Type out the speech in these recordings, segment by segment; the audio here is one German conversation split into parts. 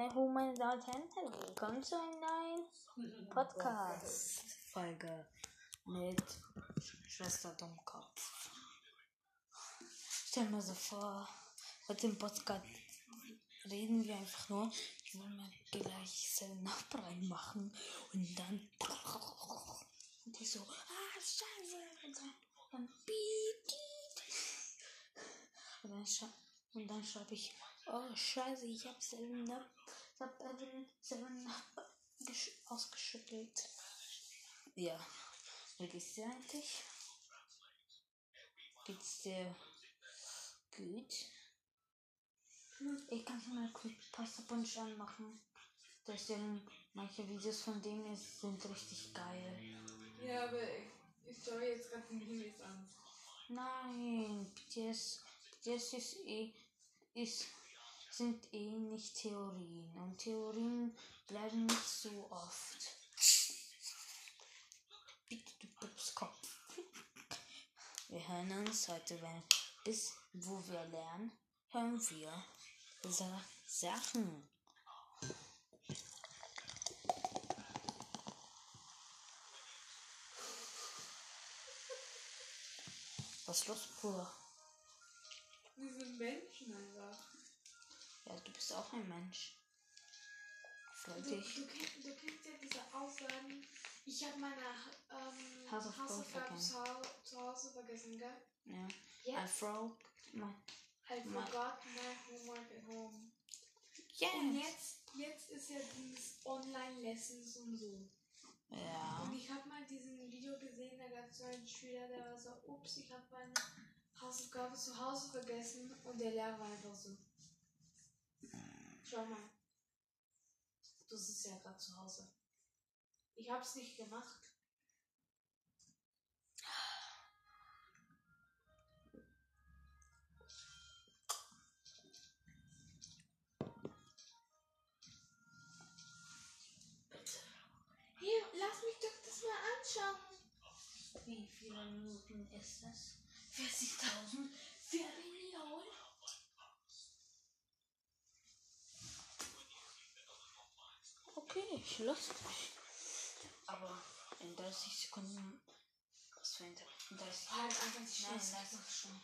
Hallo meine Damen und Herren, willkommen zu einer neuen Podcast-Folge mit Schwester Dummkopf. Stell mir so vor, mit dem Podcast reden wir einfach nur, ich will mal gleich Seven Up reinmachen und dann und ich so, ah, scheiße, und dann, dann und dann, und dann schreibe ich, oh scheiße, ich hab Seven Up, ich hab Evan Seven Up gesch- ausgeschüttelt. Ja, wie geht's dir eigentlich? Geht's dir gut? Ich kann mal Creepypasta Punch anmachen. Deswegen, manche Videos von denen ist- sind richtig geil. Ja, aber ich, ich schaue jetzt gerade den Himmels an. Nein, BTS, BTS ist eh, ist, sind eh nicht Theorien. Und Theorien bleiben nicht so oft. Bitte, du Pupskopf. Wir hören uns heute, wenn, bis wo wir lernen, hören wir Sa Sachen. Was ist los, Bruder? Wir sind Menschen einfach. Ja, du bist auch ein Mensch. Freu Du, dich. du, kennst, du kennst ja diese Aussagen, ich habe meine ähm, Hausaufgaben zu, zu Hause vergessen, gell? Ja. I Jetzt, broke my. I forgot my homework at home. Yes. Und jetzt, jetzt ist ja dieses Online-Lessons und so. Ja. Und ich habe mal diesen Video gesehen, da gab es so einen Schüler, der war so, ups, ich habe meine Hausaufgabe zu Hause vergessen und der Lehrer war einfach so. Schau mal. Du sitzt ja gerade zu Hause. Ich hab's nicht gemacht. Bitte. Hier, lass mich doch das mal anschauen. Wie viele Minuten ist das? 40.000 für Millionen. Okay, ich lasse dich. Aber in 30 Sekunden. Was für ein 30 Halt einfach lass es schon.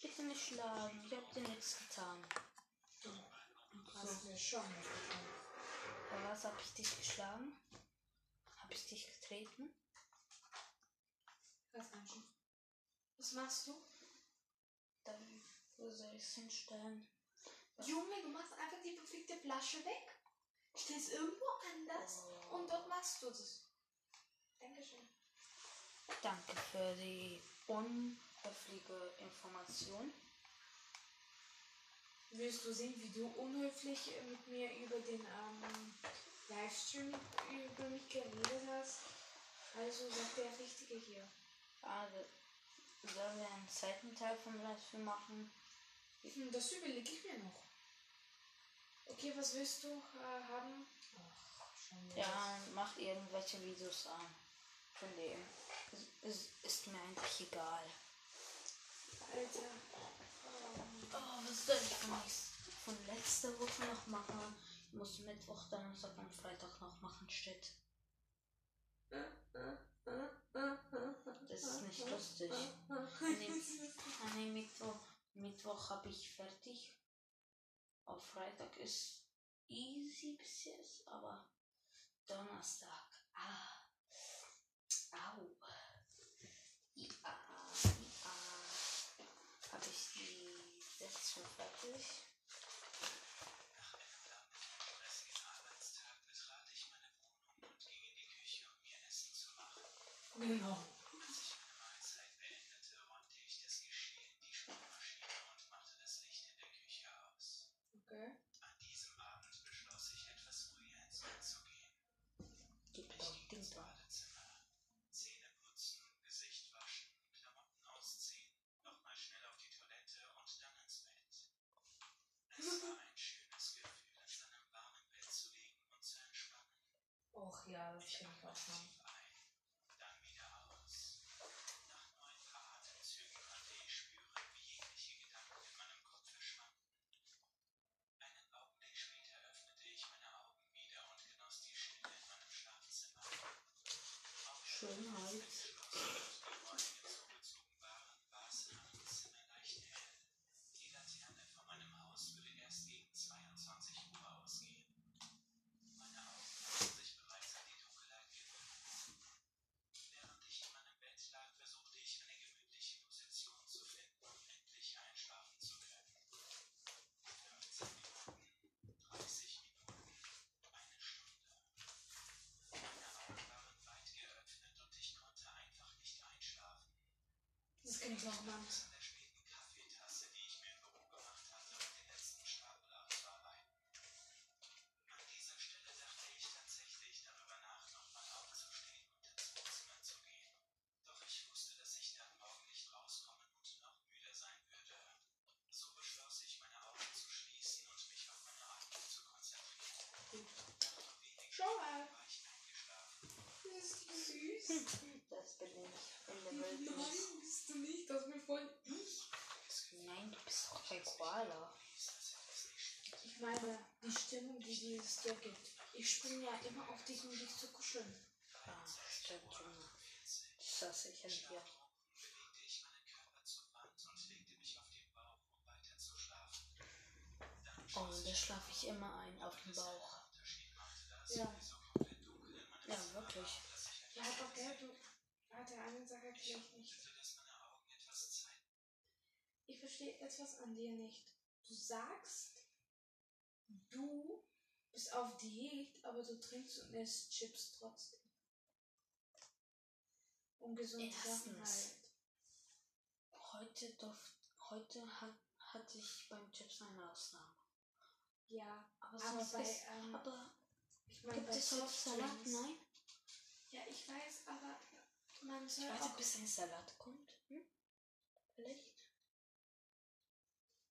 Bitte nicht schlagen. Ich hab dir nichts getan. Du hast mir schon was getan. Bei was hab ich dich geschlagen? Hab ich dich getreten? Was meinst du? Was machst du? Dann wo soll ich es hinstellen? Junge, du machst einfach die verfickte Flasche weg. Stellst irgendwo anders und dort machst du das. Dankeschön. Danke für die unhöfliche Information. Willst du sehen, wie du unhöflich mit mir über den ähm, Livestream über mich geredet hast? Also sagt der Richtige hier. Also, sollen wir einen zweiten Teil vom Livestream machen? Hm, Das überlege ich mir noch. Okay, was willst du äh, haben? Ach. Ja, mach irgendwelche Videos an. Von dem. Es, es ist mir eigentlich egal. Alter. Ähm, Oh, was soll ich von, von letzter Woche noch machen? Ich muss Mittwoch, Donnerstag und Freitag noch machen, steht. Das ist nicht lustig. Nee, ah, nee, Mittwoch, Mittwoch habe ich fertig. Auf Freitag ist easy bis jetzt, aber Donnerstag. Ah. Au. Ja, ja. Habe ich die jetzt schon fertig? genau. 比较清爽。Norman. Jacke. Ich springe ja immer auf dich, um dich zu kuscheln. Ja, ah, stimmt, Junge. Das ich in dir. Oh, da schlafe ich immer ein auf dem Bauch. Ja. Ja, wirklich. Ja, hat doch gehört, du hat der eine Sache gleich nicht. Ich verstehe etwas an dir nicht. Du sagst, du bist auf Diät, aber du trinkst und isst Chips trotzdem. Ungesunde Erstens. Sachen halt. Heute, durft, heute hat, hatte ich beim Chips eine Ausnahme. Ja, aber, aber bei, ist, ähm, aber ich mein, gibt es Chips Salat? Nein. Ja, ich weiß, aber man soll ich weiß, auch... bis ein Salat kommt. Hm? Vielleicht.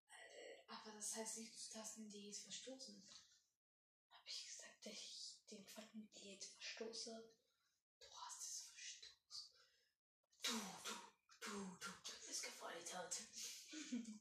Äh, aber das heißt nicht, dass du das in Diät verstoßen dass ich den fucking Blitz verstoße. Du hast es verstoßen. Du, du, du, du bist gefoltert.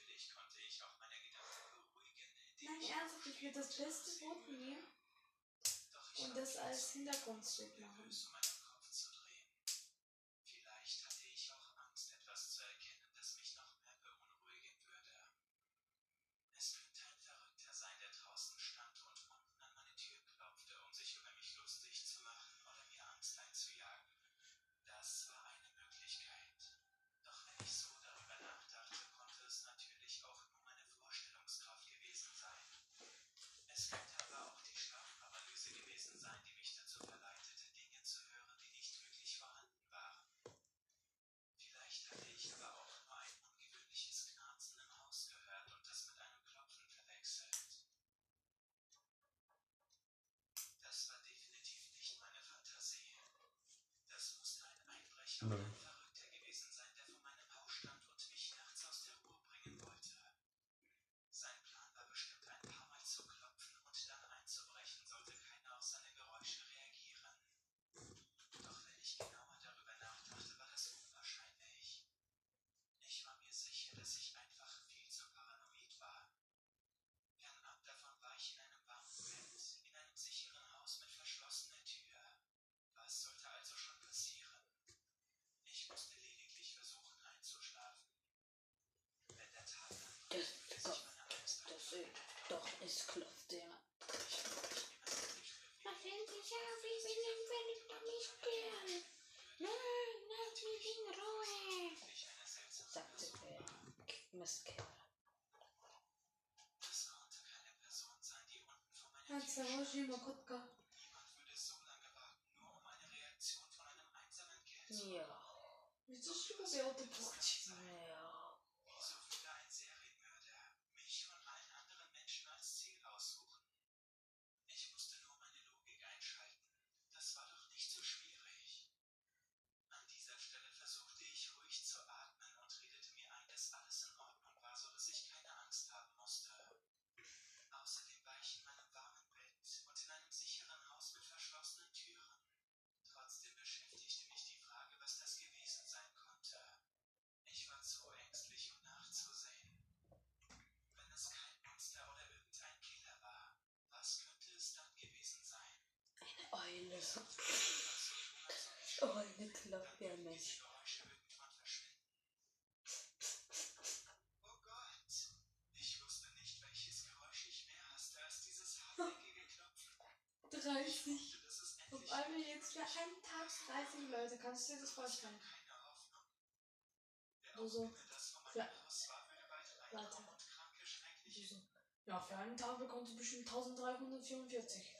das beste Brot nehmen und das als Hintergrundstück machen. sagte der Mistkerl. Das konnte keine Person sein, die unten vor meinem Tisch einen Tag 30 Leute. Kannst du dir das vorstellen? keine Hoffnung. Der Wo so? Vor Für, Warte. schreckliche so. Ja, für einen Tag bekommst du bestimmt 1344.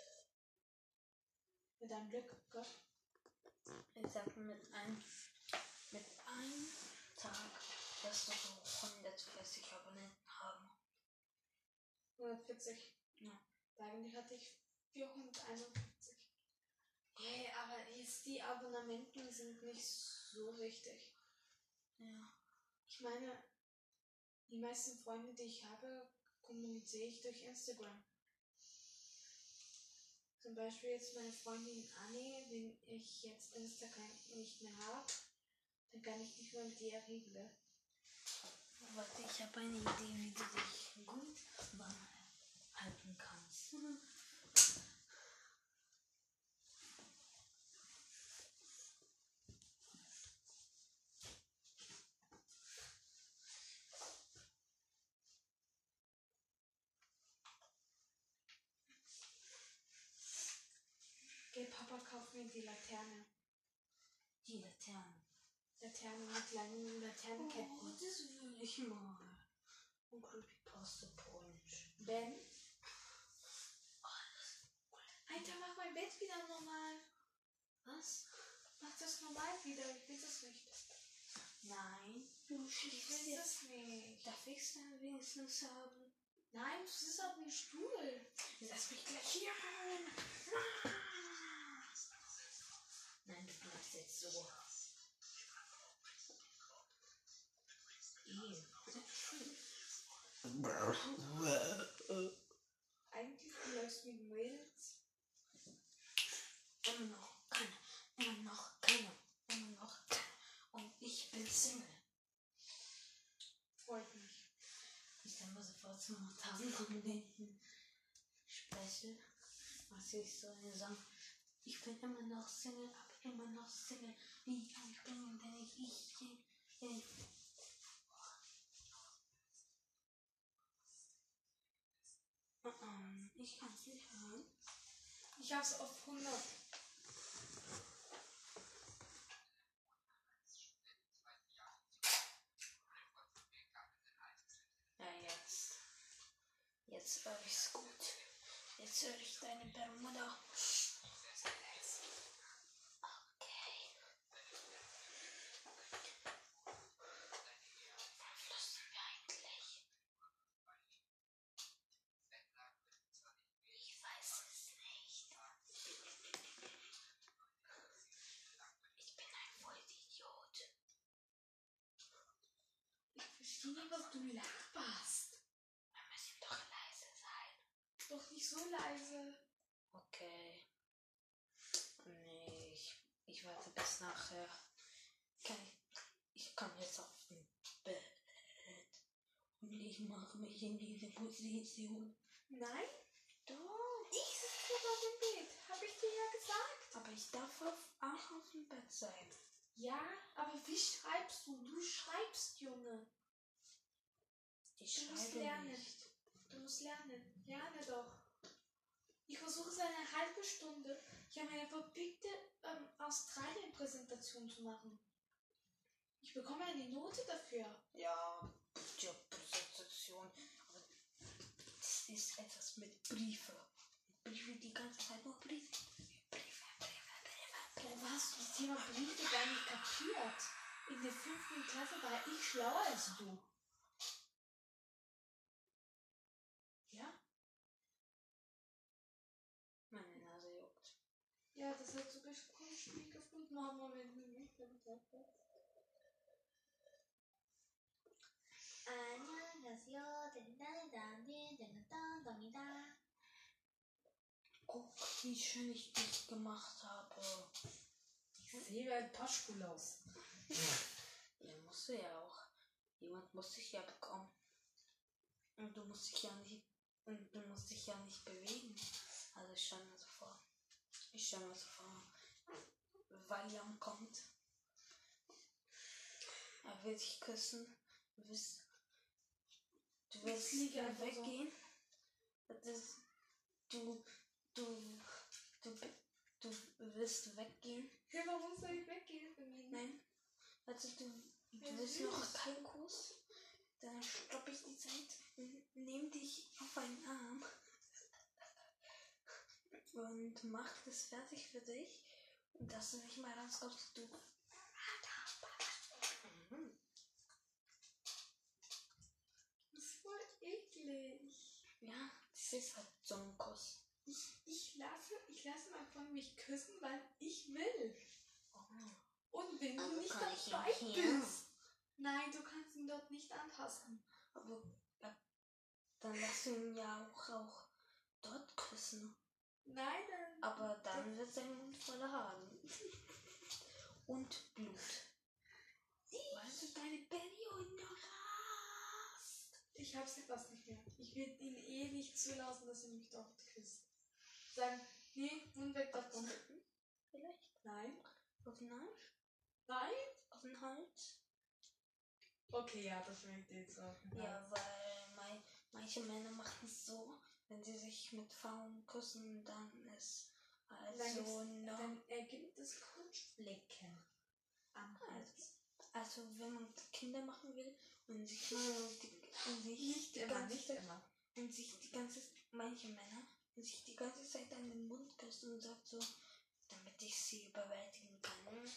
Mit deinem Glück, gell? Ich sag mit einem, mit einem Tag, dass wir so 140 Abonnenten haben. 140. Ja. Eigentlich hatte ich 451. Hey, aber jetzt die Abonnenten sind nicht so wichtig. Ja. Ich meine, die meisten Freunde, die ich habe, kommuniziere ich durch Instagram. Zum Beispiel jetzt meine Freundin Annie, wenn ich jetzt Instagram nicht mehr habe, dann kann ich nicht mehr mit ihr reden. Warte, ich habe eine Idee, wie du dich gut warm halten kannst. Geh, Papa, kauf mir die Laterne. Die Laterne. Laterne mit langen Laternenketten. Oh, das will ich mal. Und Creepypasta Punch. Ben? Alter, mach mein Bett wieder normal. Was? Mach das normal wieder. Ich will das nicht. Nein, du Ich schläfst will das nicht. Darf ich es dann wenigstens haben? Nein, du sitzt auf dem Stuhl. Lass mich gleich hier rein. Nein, jetzt so. Ew. Eigentlich läufst mit Mädels. Immer noch keine, immer noch keine, immer noch keine. Und ich bin Single. Freut mich. Ich dann mal sofort zum Tausendabonnenten spreche. Was ich soll sagen. Ich bin immer noch Single, aber immer noch Single. Wie ich bin, wenn ich ich bin. Ähm, Ich kann es nicht hören. Ich hab's auf 100. Ja, jetzt. Jetzt höre ich's gut. Jetzt höre ich deine Bermuda. Okay. Verflossen wir eigentlich? Ich weiß es nicht. Ich bin ein Vollidiot. Ich verstehe nicht, was du laberst. Wir müssen doch leise sein. Doch nicht so leise. Okay. Nee, ich, ich warte bis nachher. Okay. Ich kann jetzt auf dem Bett. Und ich mache mich in diese Position. Nein? Doch. Ich sitze auf dem Bett. Hab ich dir ja gesagt. Aber ich darf auf, auch auf dem Bett sein. Ja, aber wie schreibst du? Du schreibst, Junge. Ich Du musst lernen. nicht. Du musst lernen. Lerne doch. Ich versuche es eine halbe Stunde. Ich habe eine verpickte ähm, Australien-Präsentation zu machen. Ich bekomme eine Note dafür. Ja, ja, Präsentation. Aber das ist etwas mit Briefe. Briefe die ganze Zeit nur Briefe. Briefe, Briefe, Briefe, du das Thema Briefe gar nicht kapiert? In der fünften Klasse war ich schlauer als du. Ja? Meine Nase juckt. Ja, das hat so komisch gefunden haben, wenn du nicht gesagt hast. Guck, wie schön ich dich gemacht habe. Ich sehe wie ein Paschkuhl aus. Ja, musst du ja auch. Jemand muss dich ja bekommen. Und du musst dich ja nicht, und du musst dich ja nicht bewegen. Also ich stelle mir so vor. Ich stelle mir so vor. Valium kommt. Er will dich küssen. Du wirst, du wirst einfach so. weggehen. Das, du, du, du, du wirst weggehen. Ja, warum soll ich weggehen von mir? Nein. Also du, Ja, du willst süß. noch keinen Kuss. Dann stoppe ich die Zeit, n- nehm dich auf einen Arm und mach das fertig für dich. Und dass du nicht mal rauskommst, du. Mhm. Das ist voll eklig. Ja, das ist halt so ein Kuss. Ich, ich lasse, ich lasse mal von mich küssen, weil ich will. Und wenn Also du nicht dabei bist. Nein, du kannst ihn dort nicht anpassen. Aber ja, dann lass ihn ja auch, auch dort küssen. Nein. Aber dann wird sein Mund voller Haaren. Und Blut. Weil du deine Periode noch hast. Ich hab's etwas nicht mehr. Ich will ihn eh nicht zulassen, dass er mich dort küsst. Sagen, nee, nun weg davon. Vielleicht? Nein. Auf den Hals? Nein? Auf den Hals? Okay, ja, das möchte ich jetzt auch. Ja, weil mei- manche Männer machen es so, wenn sie sich mit Frauen küssen, dann ist Dann, also gibt's- noch. dann ergibt es Kunstflecken am Hals. Also wenn man Kinder machen will und sich die, und sich Nicht die immer, ganze nicht Zeit, immer. und sich die ganze manche Männer und sich die ganze Zeit an den Mund küssen und sagt so, damit ich sie überwältigen kann,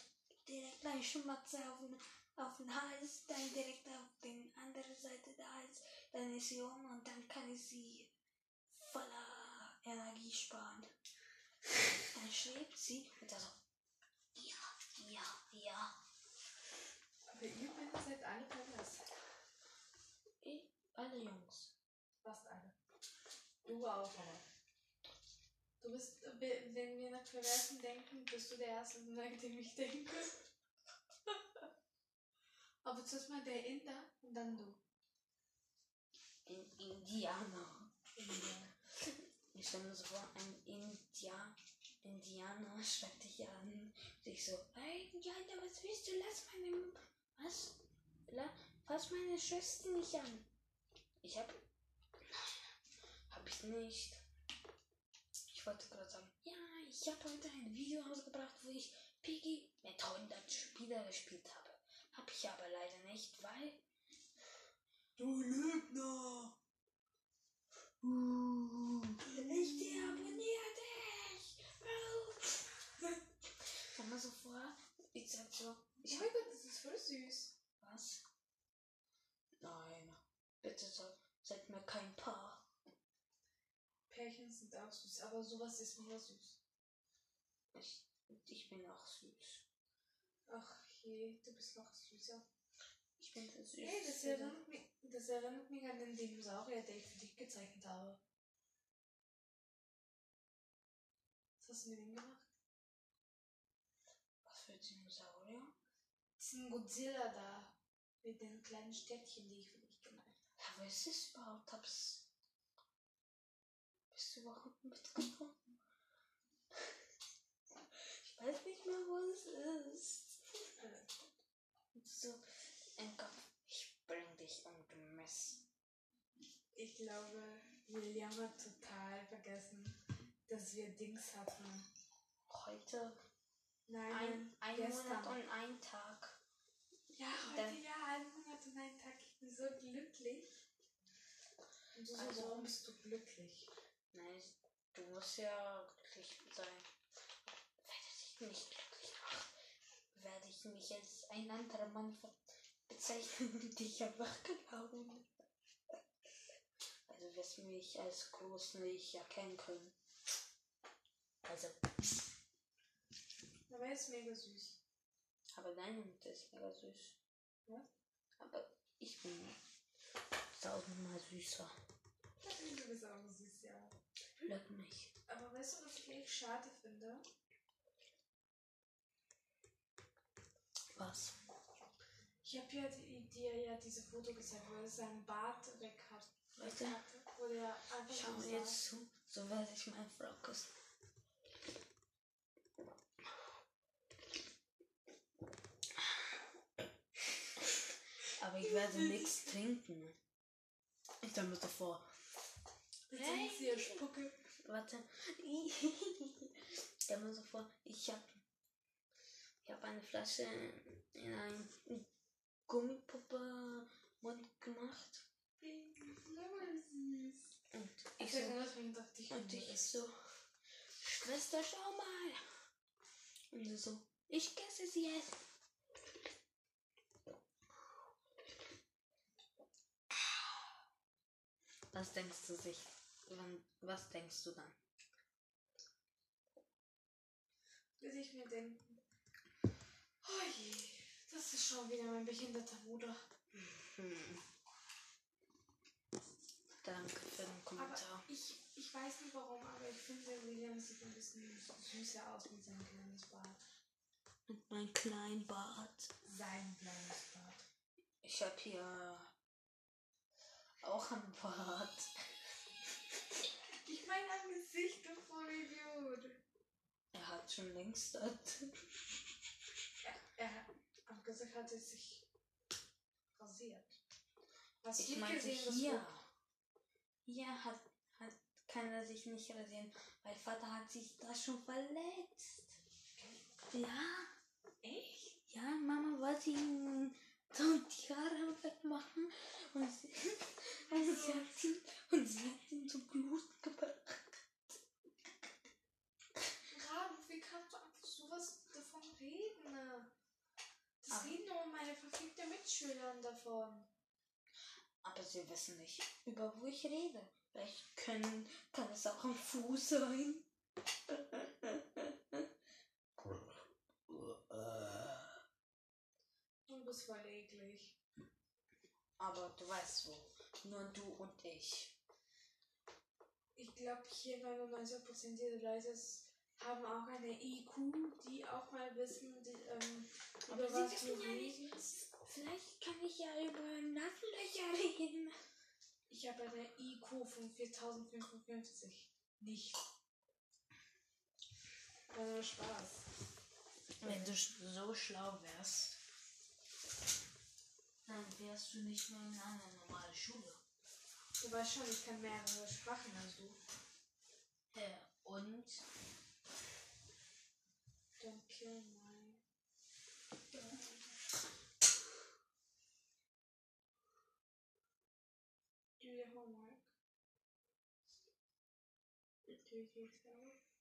direkt eine Schmatze auf den, auf den Hals, dann direkt auf den andere Seite der Hals, dann ist sie um und dann kann ich sie voller Energie sparen. Dann schläft sie und dann so, ja, ja, ja. Aber ihr Männer seid alle pervers. Eh, Alle Jungs. Fast alle. Du auch, aber. Du bist, wenn wir nach Perversen denken, bist du der Erste, an den ich denke. aber zuerst mal der Inder und dann du. In Indianer. Inder. Ich stelle mir so vor, ein India Indianer schreibt dich an. Sich so, hey Indianer, was willst du? Lass meine. Was? La, fass meine Schwester nicht an. Ich hab. Hab ich nicht. Ich wollte gerade sagen, ja, ich habe heute ein Video rausgebracht, wo ich Piggy mit 100 Spieler gespielt habe. Hab ich aber leider nicht, weil. Du Lügner! Ich deabonniere dich! Stell mal so vor, ich sag so, Oh ich mein Gott, das ist voll süß. was? Nein, bitte sag, seid mir kein Paar. Pärchen sind auch süß, aber sowas ist mega süß. Ich, ich bin auch süß. Ach je, du bist noch süßer. Bin der süß. Hey, das erinnert, mich, das erinnert mich an den Dinosaurier, den ich für dich gezeichnet habe. Was hast du mit ihm gemacht? Was für Dinosaurier? Diesen Godzilla da. Mit den kleinen Städtchen, die ich für dich gemalt habe. Ja, wo ist es überhaupt? Hab's. Bist du überhaupt mitgekommen? Ich weiß nicht mehr, wo es ist. Ein Kopf. Ich bring dich um, du Mess. Ich glaube, William hat total vergessen, dass wir Dings hatten. Heute Nein, ein, ein gestern. Monat und ein Tag. Ja, heute Dann- ja, ein Monat und ein Tag. Ich bin so glücklich. Und so, Also- warum bist du glücklich? Nein, Du musst ja glücklich sein. Werde ich nicht glücklich macht, werde ich mich als ein anderer Mann ver- bezeichnen dich einfach glauben. Also wirst du mich als groß nicht erkennen können. Also, Aber er ist mega süß. aber deine Mutter ist mega süß. Was? Aber ich bin tausendmal süßer. Du bist auch süß, ja. Leck mich. Aber weißt du, was ich echt schade finde? Was? Ich habe ja dir ja diese Foto gezeigt, wo er seinen Bart weg hat. Hatte, wo der einfach Schau so mir jetzt zu, so werde ich meine Frau küssen. Aber ich werde nichts trinken. Ich stelle mir so vor. Du trinkst hier Spucke. Warte. Ich stelle mir so vor, ich habe ich hab eine Flasche in einen Gummipuppe-Mund gemacht. Und Ich ich so, Und ich so, Schwester, schau mal. Und sie so, ich esse sie jetzt. Was denkst du sich? Was denkst du dann? Würde ich mir denken. Oh je, das ist schon wieder mein behinderter Bruder. Hm. Danke für den Kommentar. Aber ich, ich weiß nicht warum, aber ich finde, William sieht ein bisschen süßer aus mit seinem kleines Bart. Mit meinem kleinen Bart. Sein kleines Bart. Ich habe hier auch ein Bart. Ich meine am Gesicht, du Vollidiot. Er hat schon längst das. Er, er Gesicht hat er sich rasiert. Was Ich meinte gesehen, hier. Hier hat, hat, kann er sich nicht rasieren, weil Vater hat sich da schon verletzt. Ja, Echt? ja, Mama wollte ihm so die Haare wegmachen und sie, und sie, hat, ihn, und sie hat ihn zu Blut gebracht. Raben, wie kannst du einfach sowas davon reden? ne? Aber- reden nur meine verfickten Mitschüler davon. Aber sie wissen nicht, über wo ich rede. Vielleicht können, kann es auch am Fuß sein. Du bist voll eklig. Aber du weißt wo. Nur du und ich. Ich glaube, hier 99% dieser Leute s- haben auch eine IQ, die auch mal wissen, die, ähm, über was ja reden. Vielleicht kann ich ja über Nasenlöcher reden. Ich habe eine IQ von 4055. Nicht. War nur Spaß. Wenn du so schlau wärst, dann wärst du nicht mehr in einer normalen Schule. Du weißt schon, ich kann mehrere Sprachen als du. Äh, und. Do your homework. Do it yourself.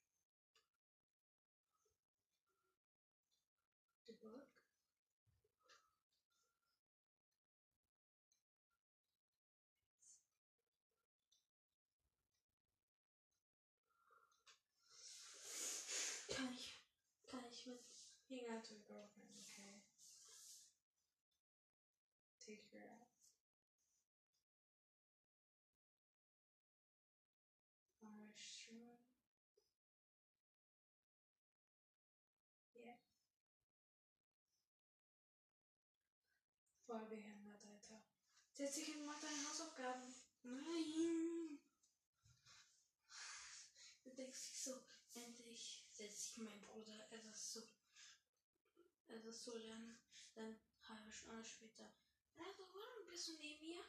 Hang out to your girlfriend, okay? Take her out. Are you sure? Yeah. Voll behindert, Alter. Setz dich hin mach deine Hausaufgaben. Nein! Du denkst dich so, endlich setzt sich mein Bruder etwas zu, etwas zu lernen. Dann halbe Stunde später. Alter, warum bist du neben mir?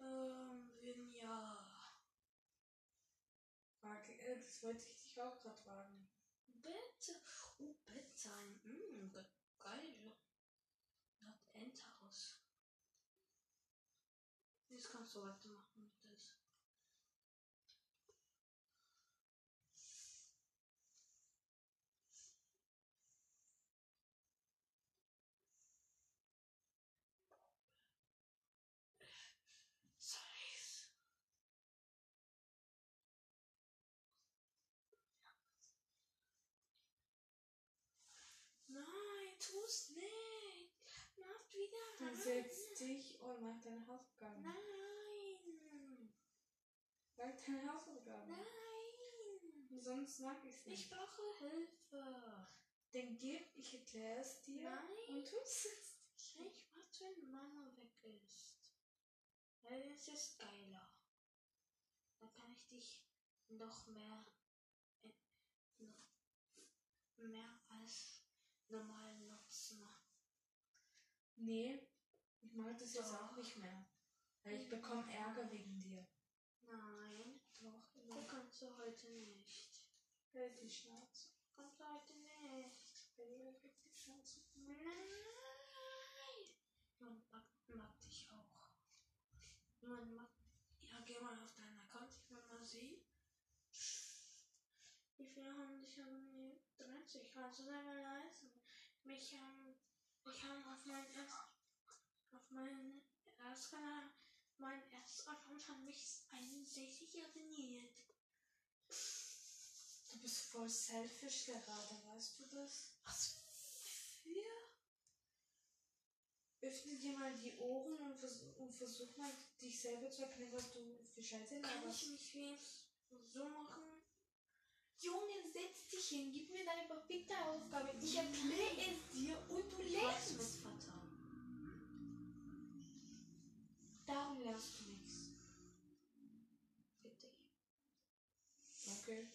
Ähm, wenn ja. Frage, äh, das wollte ich dich auch gerade fragen. Bitte. Oh, bitte. Mm, ge- geil. Das Endhaus. Jetzt kannst du weitermachen mit das. Musst nicht. Mach wieder Dann rein. setz dich und mach deine Hausaufgaben. Nein. Mach deine Hausaufgaben. Nein. Sonst mag ich es Ich nicht. brauche Hilfe. Dann gib, ich erkläre es dir. Nein. Und du sitzt. Ich warte, wenn Mama weg ist. Weil es ist geiler. Dann kann ich dich noch mehr, äh, noch mehr als normal. Nee, ich mag das jetzt auch nicht mehr. Weil ich bekomme Ärger wegen dir. Nein, Doch, das kannst du heute nicht. Halt die Schnauze. Kannst du heute nicht. Halt die Schnauze. Nein. Man mag, mag dich auch. Man mag. Ja, geh mal auf deinen Account. Ich will mal sehen. Wie viele haben dich an mir 30? Kannst du mal leisten? Mich haben. Ich habe auf meinen ersten. Auf meinen ersten. Mein erster Account hat mich 61 abonniert. Du bist voll selfish gerade, weißt du das? Was für? Öffne dir mal die Ohren und, vers und versuch mal, dich selber zu erkennen, was du für Scheiße Kann ich laberst. mich wenigstens so machen? Junge, setz dich hin, gib mir deine verfickte Aufgabe. Ich erkläre es dir und du lernst mit Vater. Darum lernst du nichts. Bitte. Okay.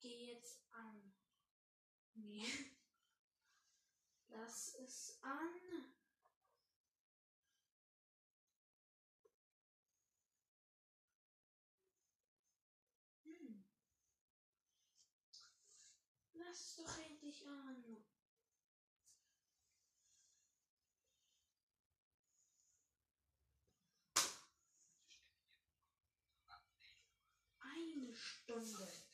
Geh jetzt an. Nee. Lass es an. Hm. Lass es doch endlich an. Eine Stunde.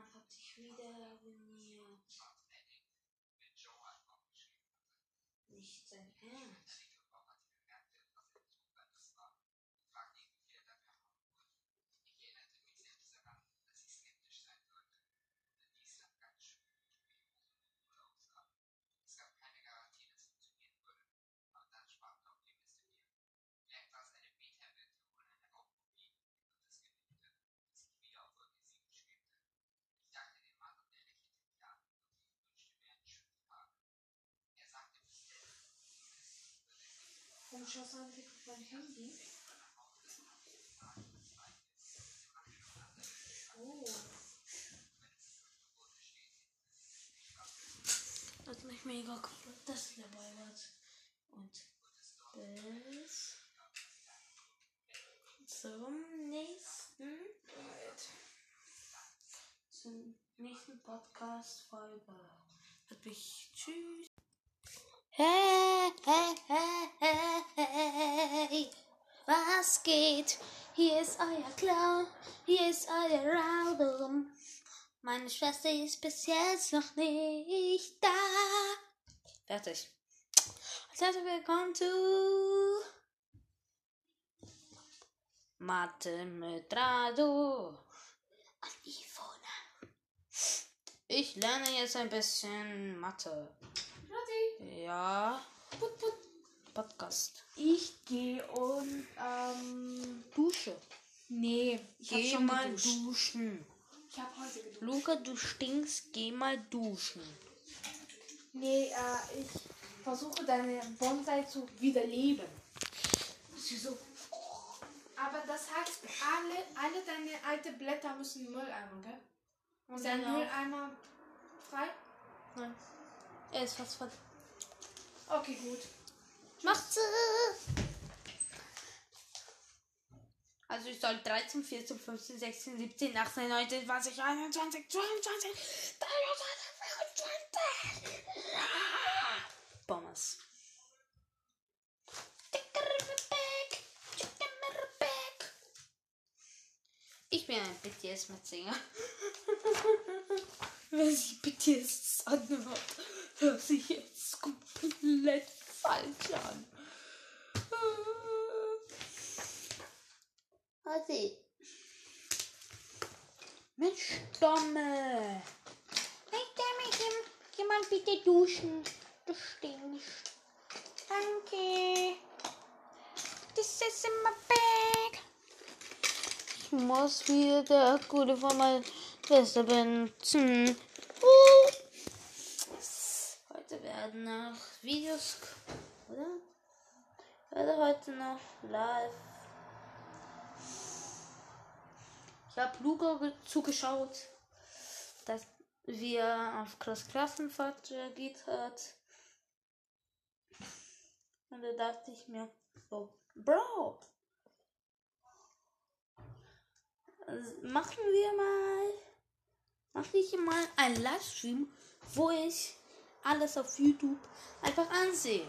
Dich wieder abonniert. Nicht sein Ernst. Warum schaust du eigentlich auf mein Handy? Oh. Das ist mich mega cool, dass du dabei warst. Und bis zum nächsten zum nächsten Podcast Folge. Hat mich tschüss. Hey, hey, hey, hey, hey, was geht? Hier ist euer Clown, hier ist euer Album. Meine Schwester ist bis jetzt noch nicht da. Fertig. Also herzlich willkommen zu Mathe mit Rado. Und Ivona. Ich lerne jetzt ein bisschen Mathe. Rati, Ja, put, put. Podcast. Ich gehe und, ähm, Dusche. nee, ich hab Geh schon mal geduscht. duschen. Ich hab heute geduscht. Luca, du stinkst, geh mal duschen. Nee, äh, ich versuche deine Bonsai zu wiederleben. Wieso? Aber das heißt, alle, alle deine alten Blätter müssen in den Mülleimer, gell? Ist dein Ja. Mülleimer frei? Nein. Er ist fast voll. Okay, gut. Macht's! Also ich soll 13, 14, 15, 16, 17, 18, 19, 20, 21, 22, 23, 24. Bombers. Ich bin ein BTS-Mitsänger. Wer sich BTS anhört, hört sich jetzt komplett falsch an. Warte. Mensch, Domme. Hey, Dämmerchen, jemand bitte duschen. Du stinkst. Danke. This is in my bag. Ich muss wieder der Akku von meiner Schwester benutzen. Uh. Werden noch Videos, oder? Ich werde heute noch live. Ich habe Luca ge- zugeschaut, dass wir auf Klass Klassenfahrt reagiert hat. Und da dachte ich mir, so, Bro, also machen wir mal, mach ich mal einen Livestream, wo ich alles auf YouTube einfach ansehen.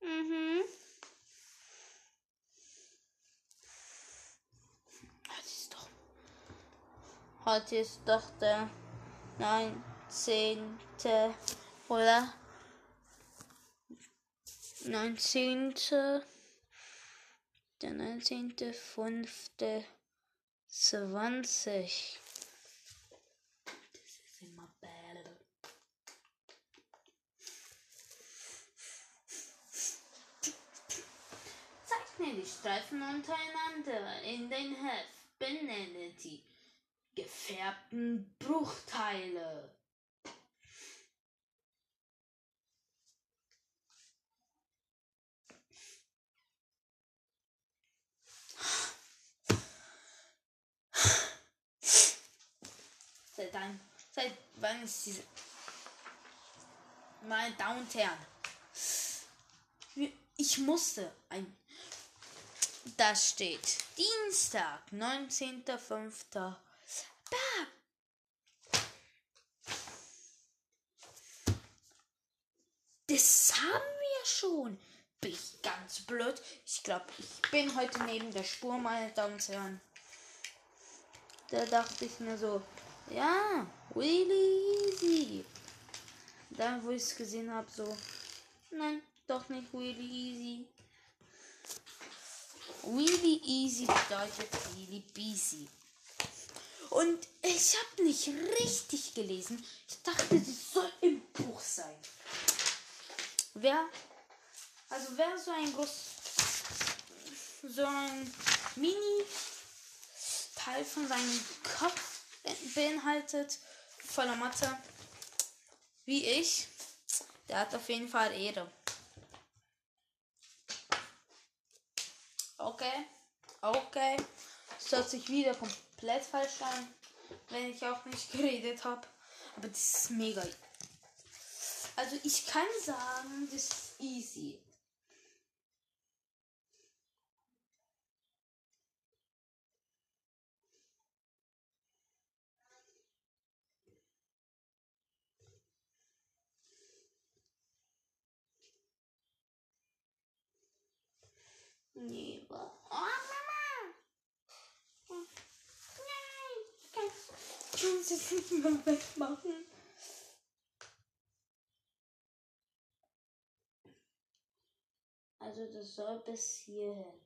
Mhm. Heute ist doch der. Nein, 18. oder 19. Der 19. 5. 20. Zeichne die Streifen untereinander in den Heft. Benenne die gefärbten Bruchteile. Seit wann ist diese. Meine Damen und Herren. Ich musste ein. Da steht Dienstag, 19.05. Das haben wir schon. Bin ich ganz blöd. Ich glaube, ich bin heute neben der Spur, meine Damen und Herren. Da dachte ich mir so, ja, really easy. Dann, wo ich es gesehen habe, so, nein, doch nicht really easy. Really easy bedeutet really busy. Und ich habe nicht richtig gelesen. Ich dachte, das soll im Buch sein. Wer, also wer so ein groß, so ein Mini Teil von seinem Kopf beinhaltet, voller Mathe, wie ich, der hat auf jeden Fall Ehre. Okay, okay. Es hört sich wieder komplett falsch an, wenn ich auch nicht geredet habe. Aber das ist mega. Also ich kann sagen, das ist easy. Nee, oh, Mama! Oh, Nein! Ich kann kann es jetzt nicht mehr wegmachen. Also das soll bis hierhin.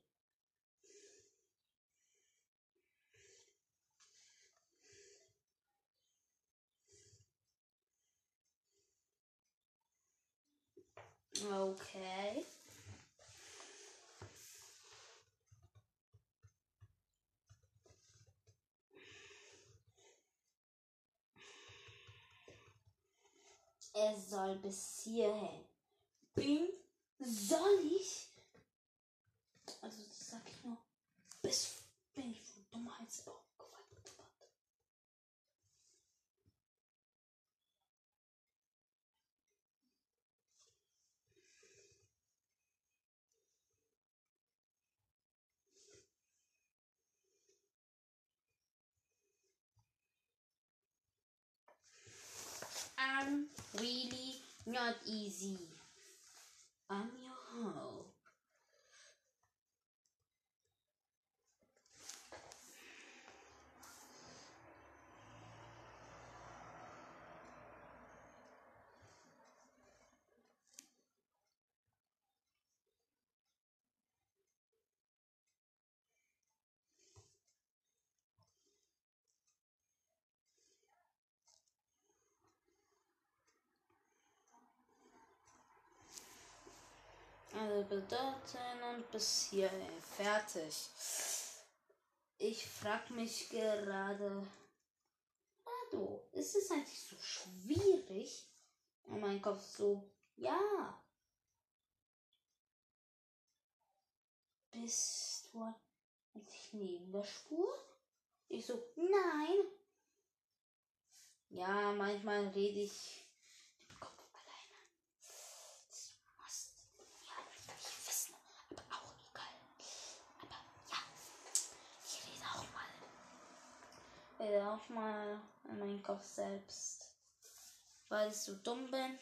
Okay. Es soll bis hierhin. Bin soll ich? Also das sag ich nur, bis wenn ich von Dummheit I'm really not easy. I'm your hope. Also bedeuten und bis hierhin fertig. Ich frag mich gerade, Ado, ist es eigentlich so schwierig? Und mein Kopf so, ja. Bist du eigentlich neben der Spur? Ich so, nein. Ja, manchmal rede ich im Kopf alleine. Das muss ja nicht wissen, aber auch egal. Aber ja, ich rede auch mal. Rede auch mal in meinen Kopf selbst. Weil ich so dumm bin.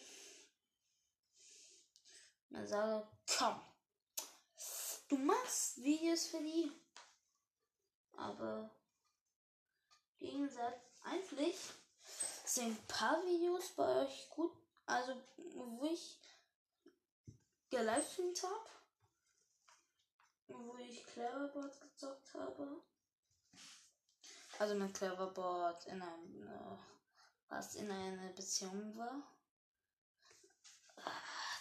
Dann sage, komm. Du machst Videos für die. Aber eigentlich sind ein paar Videos bei euch gut. Also, wo ich gelivestreamt habe. Wo ich Cleverboard gezockt habe. Also mit Cleverboard in einem, äh, fast in einer Beziehung war.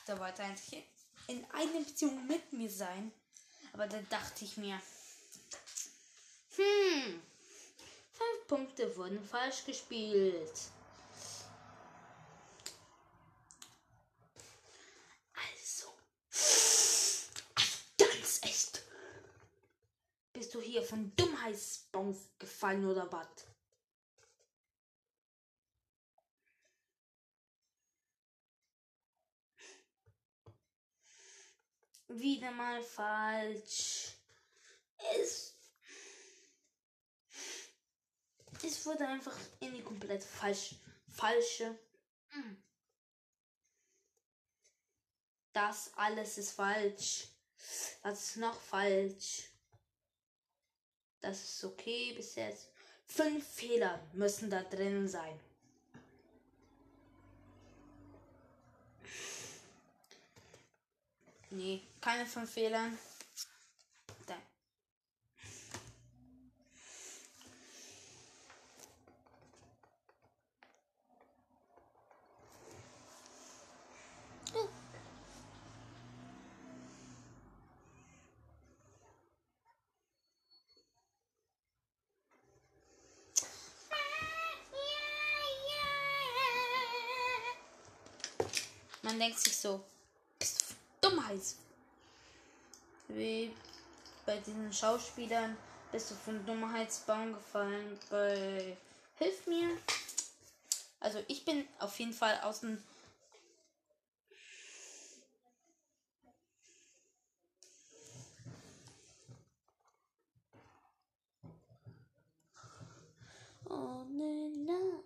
Der wollte eigentlich in einer Beziehung mit mir sein. Aber da dachte ich mir, hm, fünf Punkte wurden falsch gespielt. Also, ganz echt. Bist du hier von Dummheitsbaum gefallen oder was? Wieder mal falsch. Es. es wurde einfach in die komplett falsch, falsche. Mm. Das alles ist falsch. Das ist noch falsch. Das ist okay bis jetzt. Fünf Fehler müssen da drin sein. Nee, keine fünf Fehler. Da. Denkt sich so, bist du Dummheit. Wie bei diesen Schauspielern bist du vom Dummheitsbaum gefallen bei Hilf mir. Also ich bin auf jeden Fall aus dem Oh, ne, la,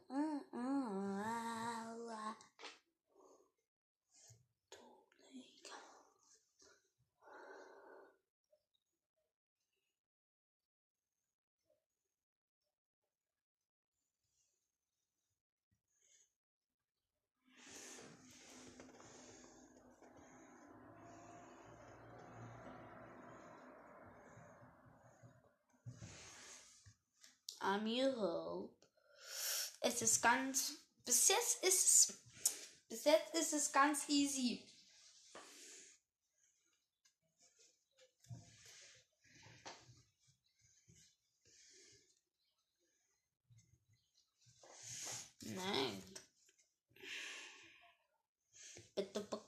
I'm. Es ist ganz. Bis jetzt ist es. Bis jetzt ist es ganz easy. Nein. Bitte. be-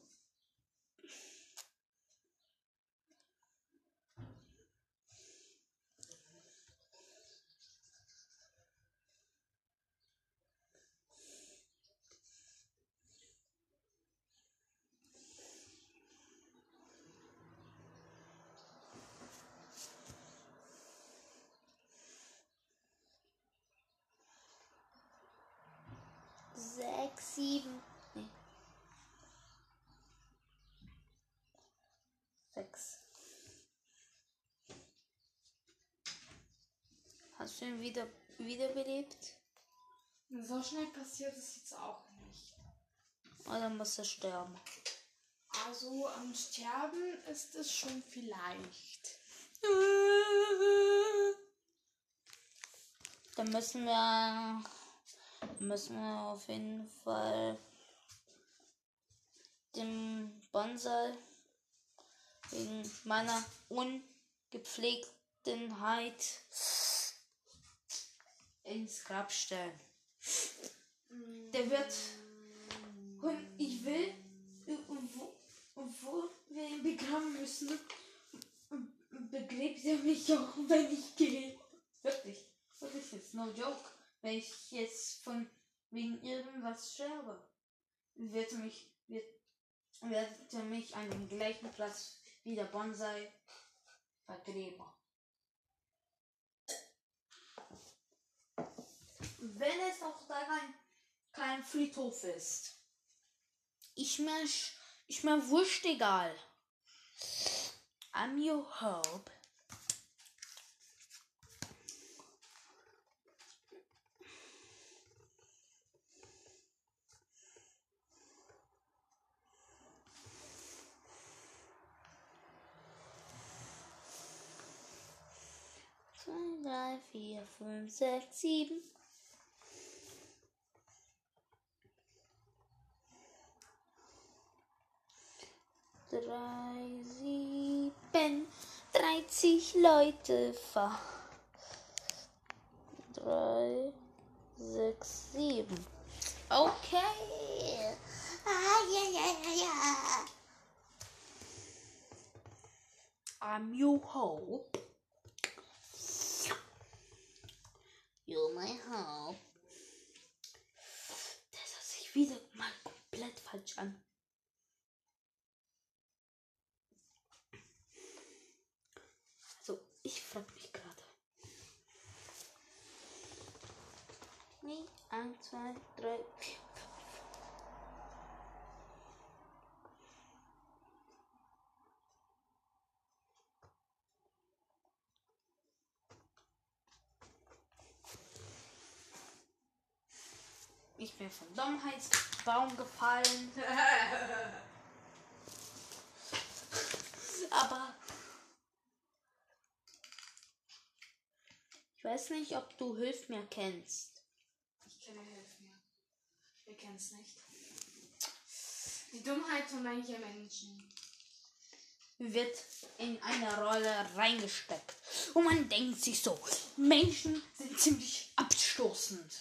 Sechs, sieben. Nee. Sechs. Hast du ihn wieder wiederbelebt? So schnell passiert es jetzt auch nicht. Oder muss er sterben? Also am Sterben ist es schon vielleicht. Dann müssen wir müssen wir auf jeden Fall dem Bonsai wegen meiner ungepflegtenheit ins Grab stellen. Der wird ich will, wo, wo wir ihn begraben müssen, begräbt er mich auch, wenn ich gehe. wirklich, wirklich jetzt no joke, wenn ich jetzt von wegen irgendwas sterbe, wird mich wird wird mich an dem gleichen Platz wie der Bonsai vergräben. Wenn es auch da kein, Friedhof ist. Ich mir, ich mir wurscht egal. I'm your hope. Zwei, drei, vier, fünf, sechs, sieben. Drei, sieben, dreißig Leute ver. Drei, sechs, sieben. Okay. Ah, ja, ja, ja, ja. I'm your hope. You're my hope. Das hört sich wieder mal komplett falsch an. Also, ich frage mich gerade. 1, 2, 3, 4. Ich bin vom Dummheitsbaum gefallen. Aber ich weiß nicht, ob du Hilf mir kennst. Ich kenne Hilf mir. Wer kennt's nicht? Die Dummheit von manchen Menschen. Wird in eine Rolle reingesteckt. Und man denkt sich so, Menschen sind ziemlich abstoßend.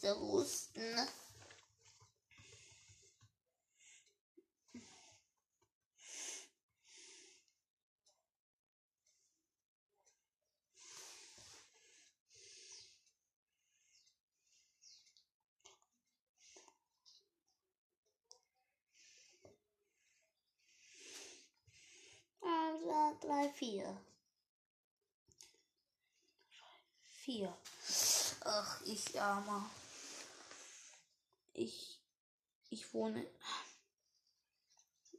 Musste husten. Also drei, vier. Vier. Ach, ich armer. Ich, ich wohne,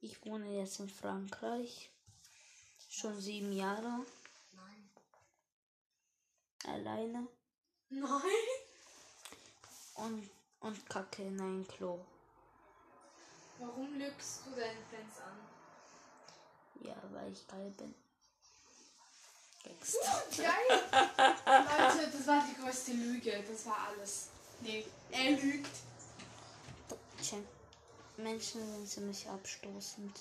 ich wohne jetzt in Frankreich. Schon sieben Jahre Nein. alleine Nein? und, und kacke in ein Klo. Warum lügst du deine Fans an? Ja, weil ich geil bin. Gangster. Geil! Leute, das war die größte Lüge. Das war alles. Nee, er lügt. Menschen sind ziemlich abstoßend.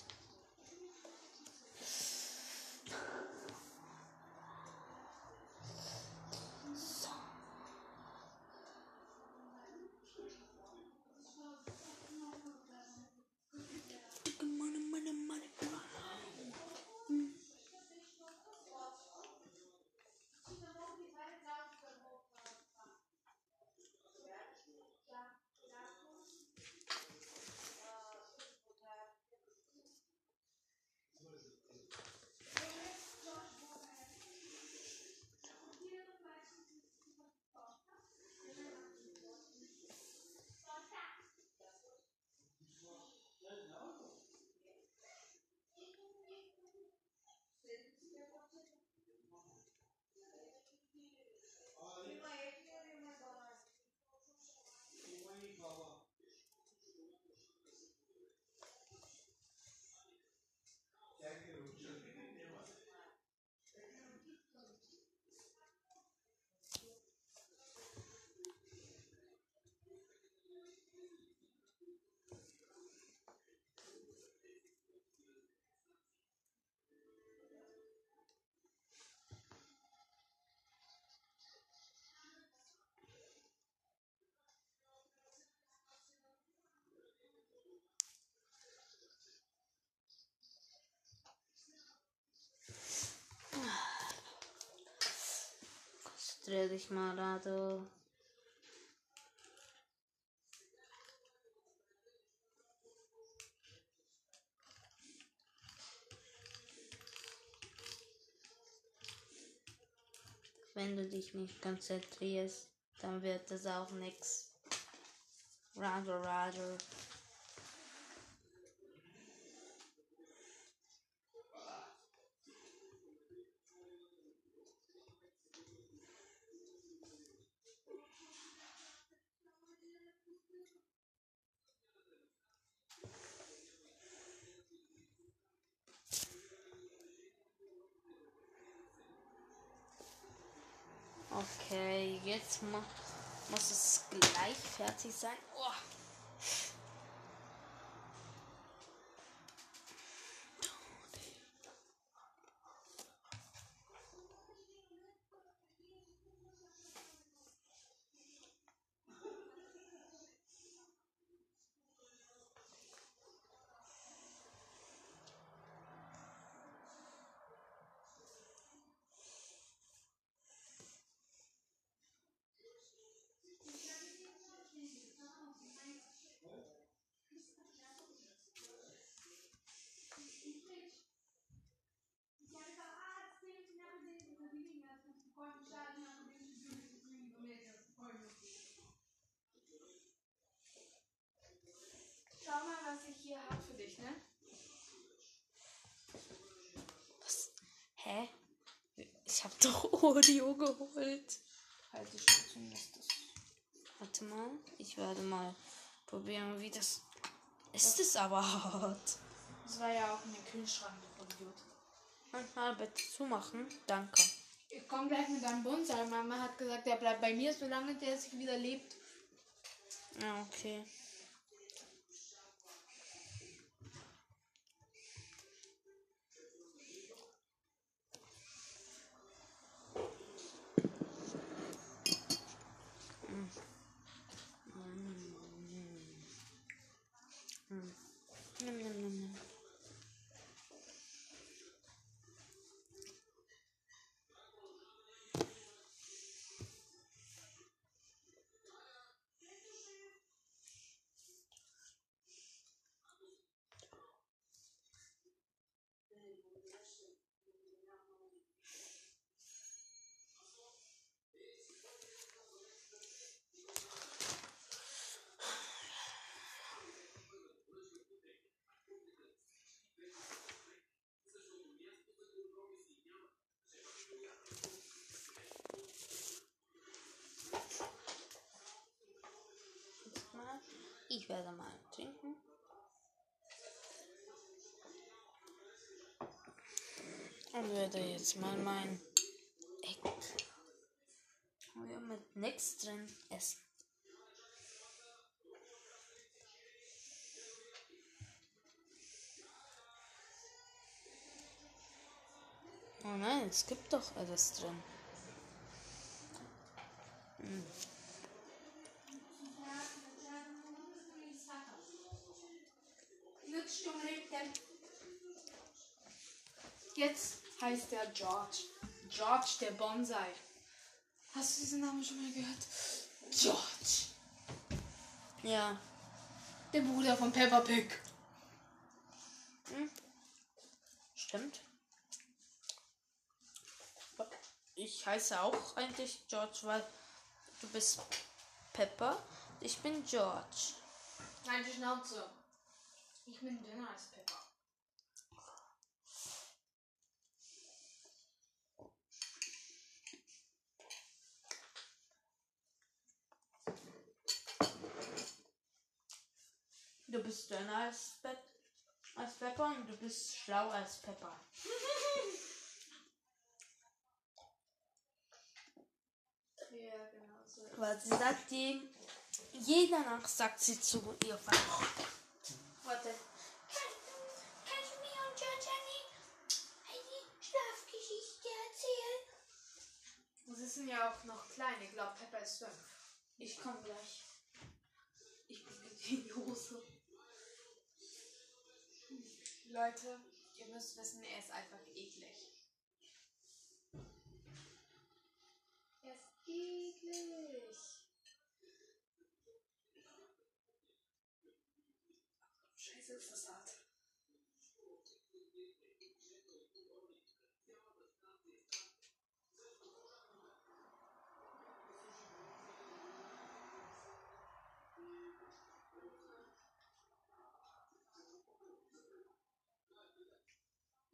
Konzentrier dich mal, Rado. Wenn du dich nicht konzentrierst, dann wird es auch nix. Roger, Roger. Okay, jetzt mu muss es gleich fertig sein. Oh. Ich hab doch Audio geholt. Halt und lass das. Warte mal. Ich werde mal probieren, wie das. Ist es aber hart. Das war ja auch in den Kühlschrank, Idiot. Manchmal bitte zumachen. Danke. Ich komme gleich mit deinem Bonsai. Mama hat gesagt, der bleibt bei mir, solange der sich wieder lebt. Ja, okay. Werde mal trinken. Und werde jetzt mal mein Egg mit nichts drin essen. Oh nein, es gibt doch alles drin. Jetzt George. George der Bonsai. Hast du diesen Namen schon mal gehört? George. Ja, Der Bruder von Peppa Pig. stimmt. Ich heiße auch eigentlich George, weil du bist Pepper. Ich bin George. Nein, die Schnauze. Ich bin dünner als Peppa. Dünner als, Pe als Pepper und du bist schlau als Pepper. Ja, genau so. Weil sie sagt ihm, jede Nacht sagt sie zu ihr Vater. Warte. Kannst du mir und George eine Schlafgeschichte erzählen? Sie sind ja auch noch klein. Ich glaube, Peppa ist fünf. Ich komme gleich. Ich bin in die Hose. Leute, ihr müsst wissen, er ist einfach eklig. Er ist eklig. Scheiße, ist das hart.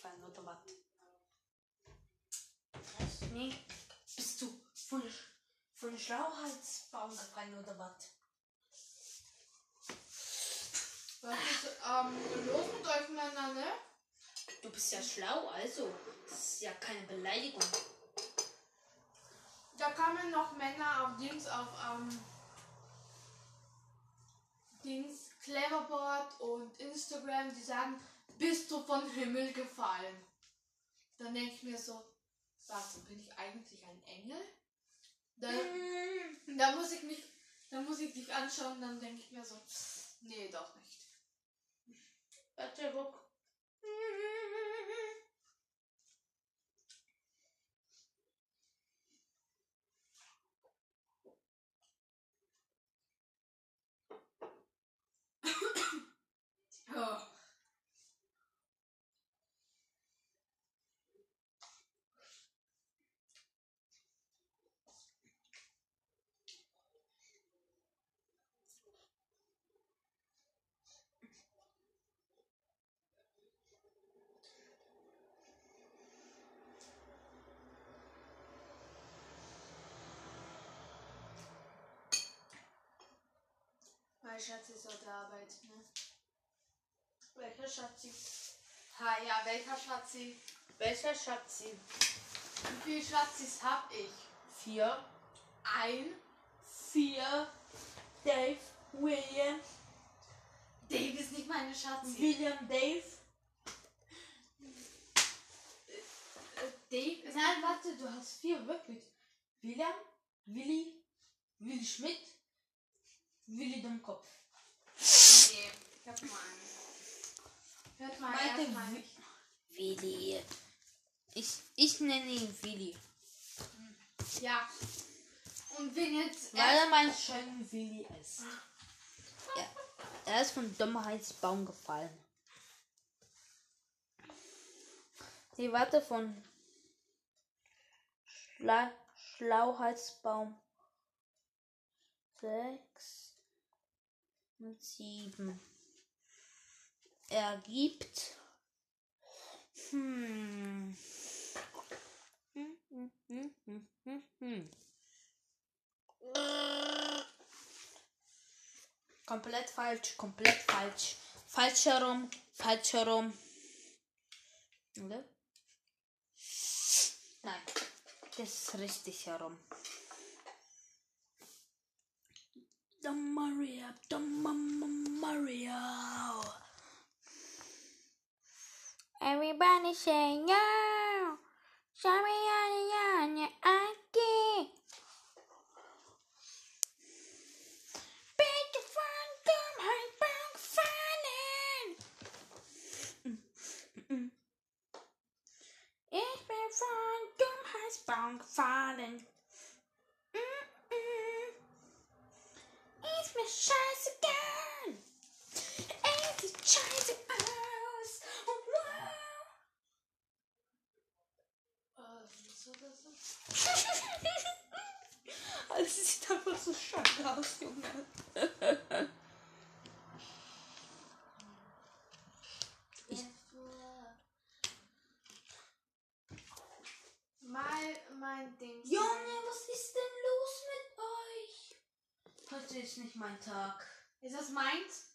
Dummheitsbaum gefallen oder was? Nee. Bist du von, von Schlauheitsbaum gefallen oder was? Was ist ähm, los mit euch miteinander, ne? Du bist ja schlau, also. Das ist ja keine Beleidigung. Da kamen noch Männer auf Dings auf ähm, Dings Cleverboard und Instagram, die sagen, bist du vom Himmel gefallen? Dann denke ich mir so, warte, bin ich eigentlich ein Engel? Da, da muss ich mich, da muss ich dich anschauen, dann denke ich mir so, nee, doch nicht. Warte, guck. Oh. Mein Schatz ist auf der Arbeit, ne? Welcher Schatzi? Ha, ja, welcher Schatzi? Welcher Schatzi? Wie viele Schatzis hab ich? Vier. Ein. Vier. Dave. William. Dave ist nicht meine Schatzi. William Dave. Dave ist Nein, warte, du hast vier, wirklich. William, Willi, Willi Schmidt, Willi Dummkopf. Nee, ich hab nur einen. Hört mal erstmal. Willi. Ich, ich nenne ihn Willi. Ja. Und wenn jetzt. Weil er mein schöner Willi ist. Er, er ist vom Dummheitsbaum gefallen. Die Warte von Schla Schlauheitsbaum. Sechs und sieben. Ergibt. Hm. Hm, hm, hm, hm, hm, hm. Komplett falsch, komplett falsch. Falsch herum, falsch herum. Oder? Nein, das ist richtig herum. Don Maria, Don Mama Maria. Everybody say yeah. Sorry, yeah, yeah, yeah, Bitte von Dummheit gefallen. Ich bin von Dummheitsbaum gefallen. Ist mir scheißegal. Es sieht scheiße aus. Wow. So, das so. Also sieht einfach so scheiße aus, Junge. Mal mein Ding. Junge, was ist denn los mit? Heute ist nicht mein Tag. Ist das meins?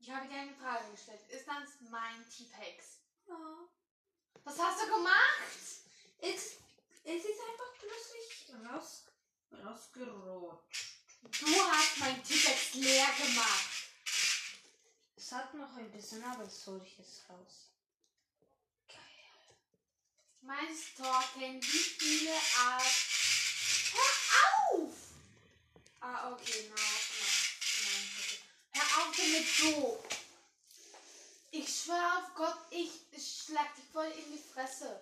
Ich habe dir eine Frage gestellt. Ist das mein T-Pex? Ja. Was hast du gemacht? Es, es ist einfach plötzlich raus, rausgerutscht. Du hast mein T-Pex leer gemacht. Es hat noch ein bisschen, aber jetzt hole ich es raus. Geil. Mein Stalken, wie viele Art. Ah, okay, na, na, bitte. Hör auf damit so! Ich schwöre auf Gott, ich, ich schlag dich voll in die Fresse.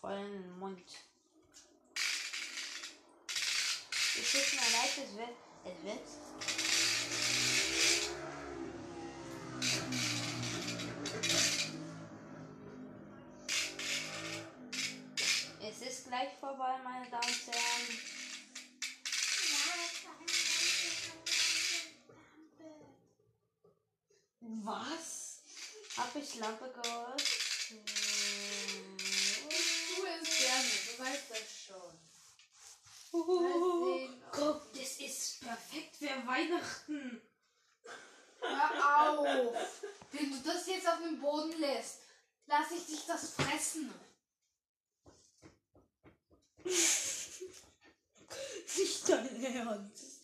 Voll in den Mund. Es tut mir leid, es wird. Es wird. Es ist gleich vorbei, meine Damen und Herren. Was? Hab ich Lampe gehört? Tu es gerne, du weißt das schon. Ob- Guck, das ist perfekt für Weihnachten. Hör auf! Wenn du das jetzt auf den Boden lässt, lass ich dich das fressen. Nicht dein Ernst.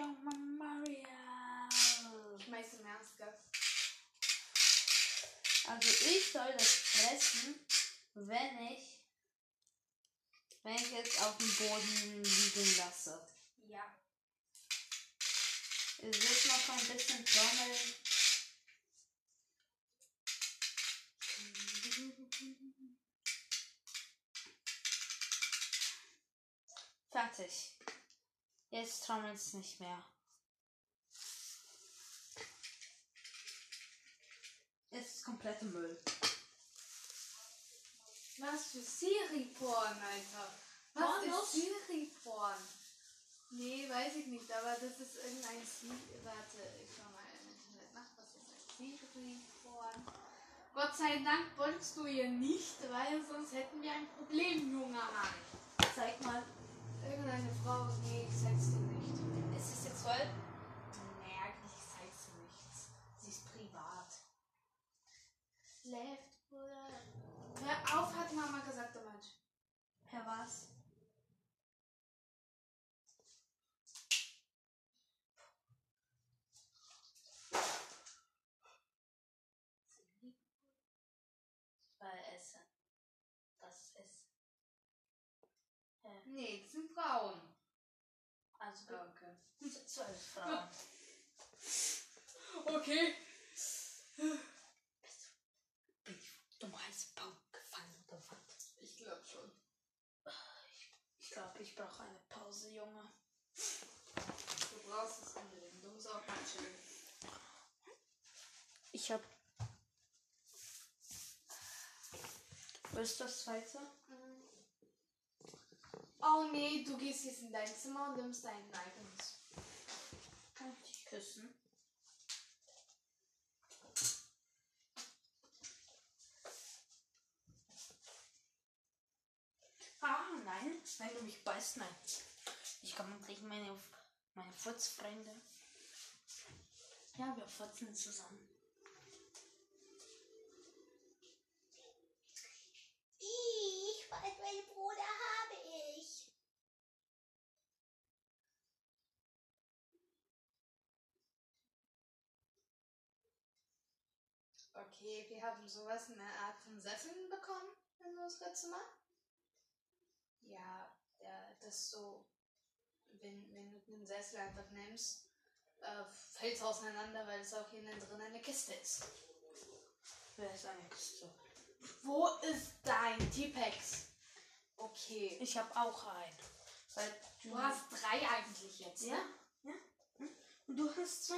Junge Maria. Ich mein's im Ernst, gell? Also ich soll das fressen, wenn ich wenn ich es auf dem Boden liegen lasse. Ja. Es wird noch ein bisschen trommeln. Fertig. Jetzt trommelt es nicht mehr. Es ist komplette Müll. Was für Siri-Porn, Alter. Was Pornos? ist Siri-Porn? Nee, weiß ich nicht, aber das ist irgendein Siri. Warte, ich schau mal im Internet nach, was ist ein Siri-Porn? Gott sei Dank wolltest du ihr nicht, weil sonst hätten wir ein Problem, junger Mann. Zeig mal. Irgendeine Frau, nee, ich zeig's dir nicht. Ist es jetzt voll? Nee, eigentlich zeigst du nichts. Sie ist privat. Left, Bruder. Hör auf, hat Mama gesagt, der Mensch. Per was? Bei Essen. Das ist. Hä? Nee, das sind Frauen. Also Okay. zwölf Frauen. Okay. Bin ich vom Dummheitsbaum gefallen oder was? Ich glaube schon. Ich glaube, ich brauche eine Pause, Junge. Du brauchst es unbedingt. Du musst auch mal chillen. Ich hab. Willst du das zweite? Oh nee, du gehst jetzt in dein Zimmer und nimmst deinen Items. Kann ich dich küssen? Ah, nein. Wenn du mich beißt, nein. Ich komme gleich meine, meine Furzfreunde. Ja, wir furzen zusammen. Ich weiß, welchen Bruder habe ich. Okay, wir haben sowas in der Art von Sesseln bekommen in unserem Zimmer. Ja, ja, das so, wenn, wenn du einen Sessel einfach nimmst, äh, fällt es auseinander, weil es auch hier innen drin eine Kiste ist. Wer ist eine Kiste? Wo ist dein T-Pex? Okay. Ich habe auch einen. Weil Du hast drei eigentlich jetzt, Ja? ne? Hm? Und du hast zwei?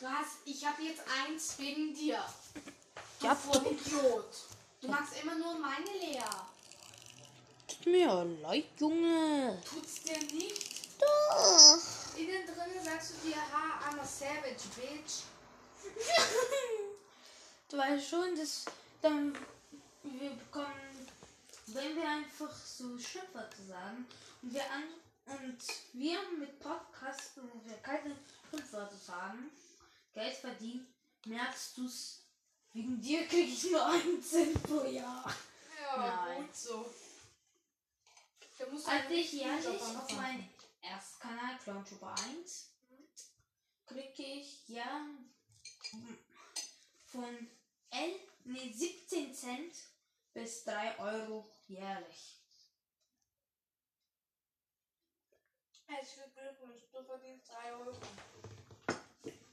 Du hast, ich habe jetzt eins wegen dir. Du Ja, Vollidiot. Du magst immer nur meine Lea. Tut mir leid, Junge. Tut's dir nicht? Doch. Innen drin sagst du dir, ha, I'm a savage, bitch. Du weißt schon, dass dann wir bekommen, wenn wir einfach so Schimpfwörter sagen und wir an und wir mit Podcasts, wo wir keine Schimpfwörter sagen, Geld verdienen, merkst du's. Wegen dir krieg ich nur einen Cent pro Jahr. Ja, Nein. gut so. Da musst du Als ich jährlich auf meinen Erstkanal Clowntuber 1 kriege ich ja von 11, nee, 17 Cent bis 3 Euro jährlich. Herzlichen Glückwunsch, du verdienst 3 Euro.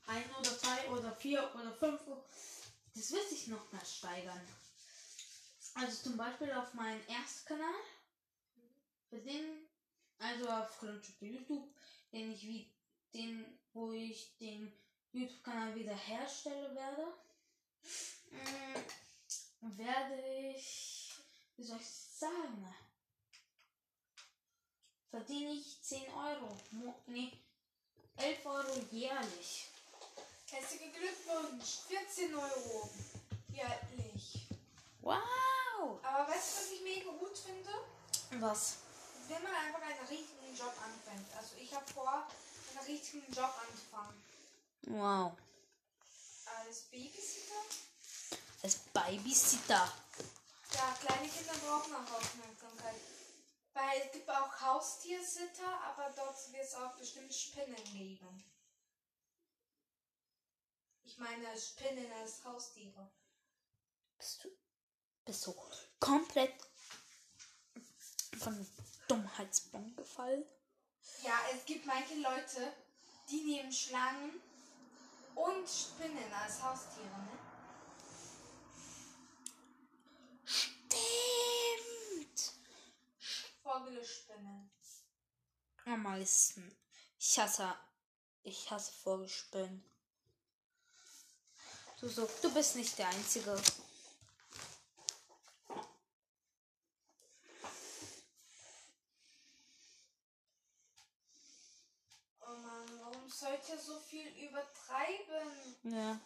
Ein oder zwei oder vier oder fünf Euro. Das wird sich noch mehr steigern. Also zum Beispiel auf meinem Erstkanal, für den, also auf YouTube, den ich wie, den, wo ich den YouTube-Kanal wieder herstellen werde, mm, werde ich, wie soll ich sagen, verdiene ich 10 Euro, mo- nee, 11 Euro jährlich. Herzlichen Glückwunsch, 14 Euro. Jährlich. Wow! Aber weißt du, was ich mega gut finde? Was? wenn man einfach einen richtigen Job anfängt. Also ich habe vor, einen richtigen Job anzufangen. Wow. Als Babysitter. Als Babysitter. Ja, kleine Kinder brauchen auch Aufmerksamkeit. Weil es gibt auch Haustiersitter, aber dort wird es auch bestimmt Spinnen geben. Ich meine Spinnen als Haustiere. Bist du, bist du komplett von Dummheitsbomben gefallen? Ja, es gibt manche Leute, die nehmen Schlangen und Spinnen als Haustiere, ne? Stimmt. Vogelspinnen. Am meisten. Ich hasse, ich hasse Vogelspinnen. Du, so, du bist nicht der Einzige. Oh Mann, warum sollt ihr so viel übertreiben? Ja.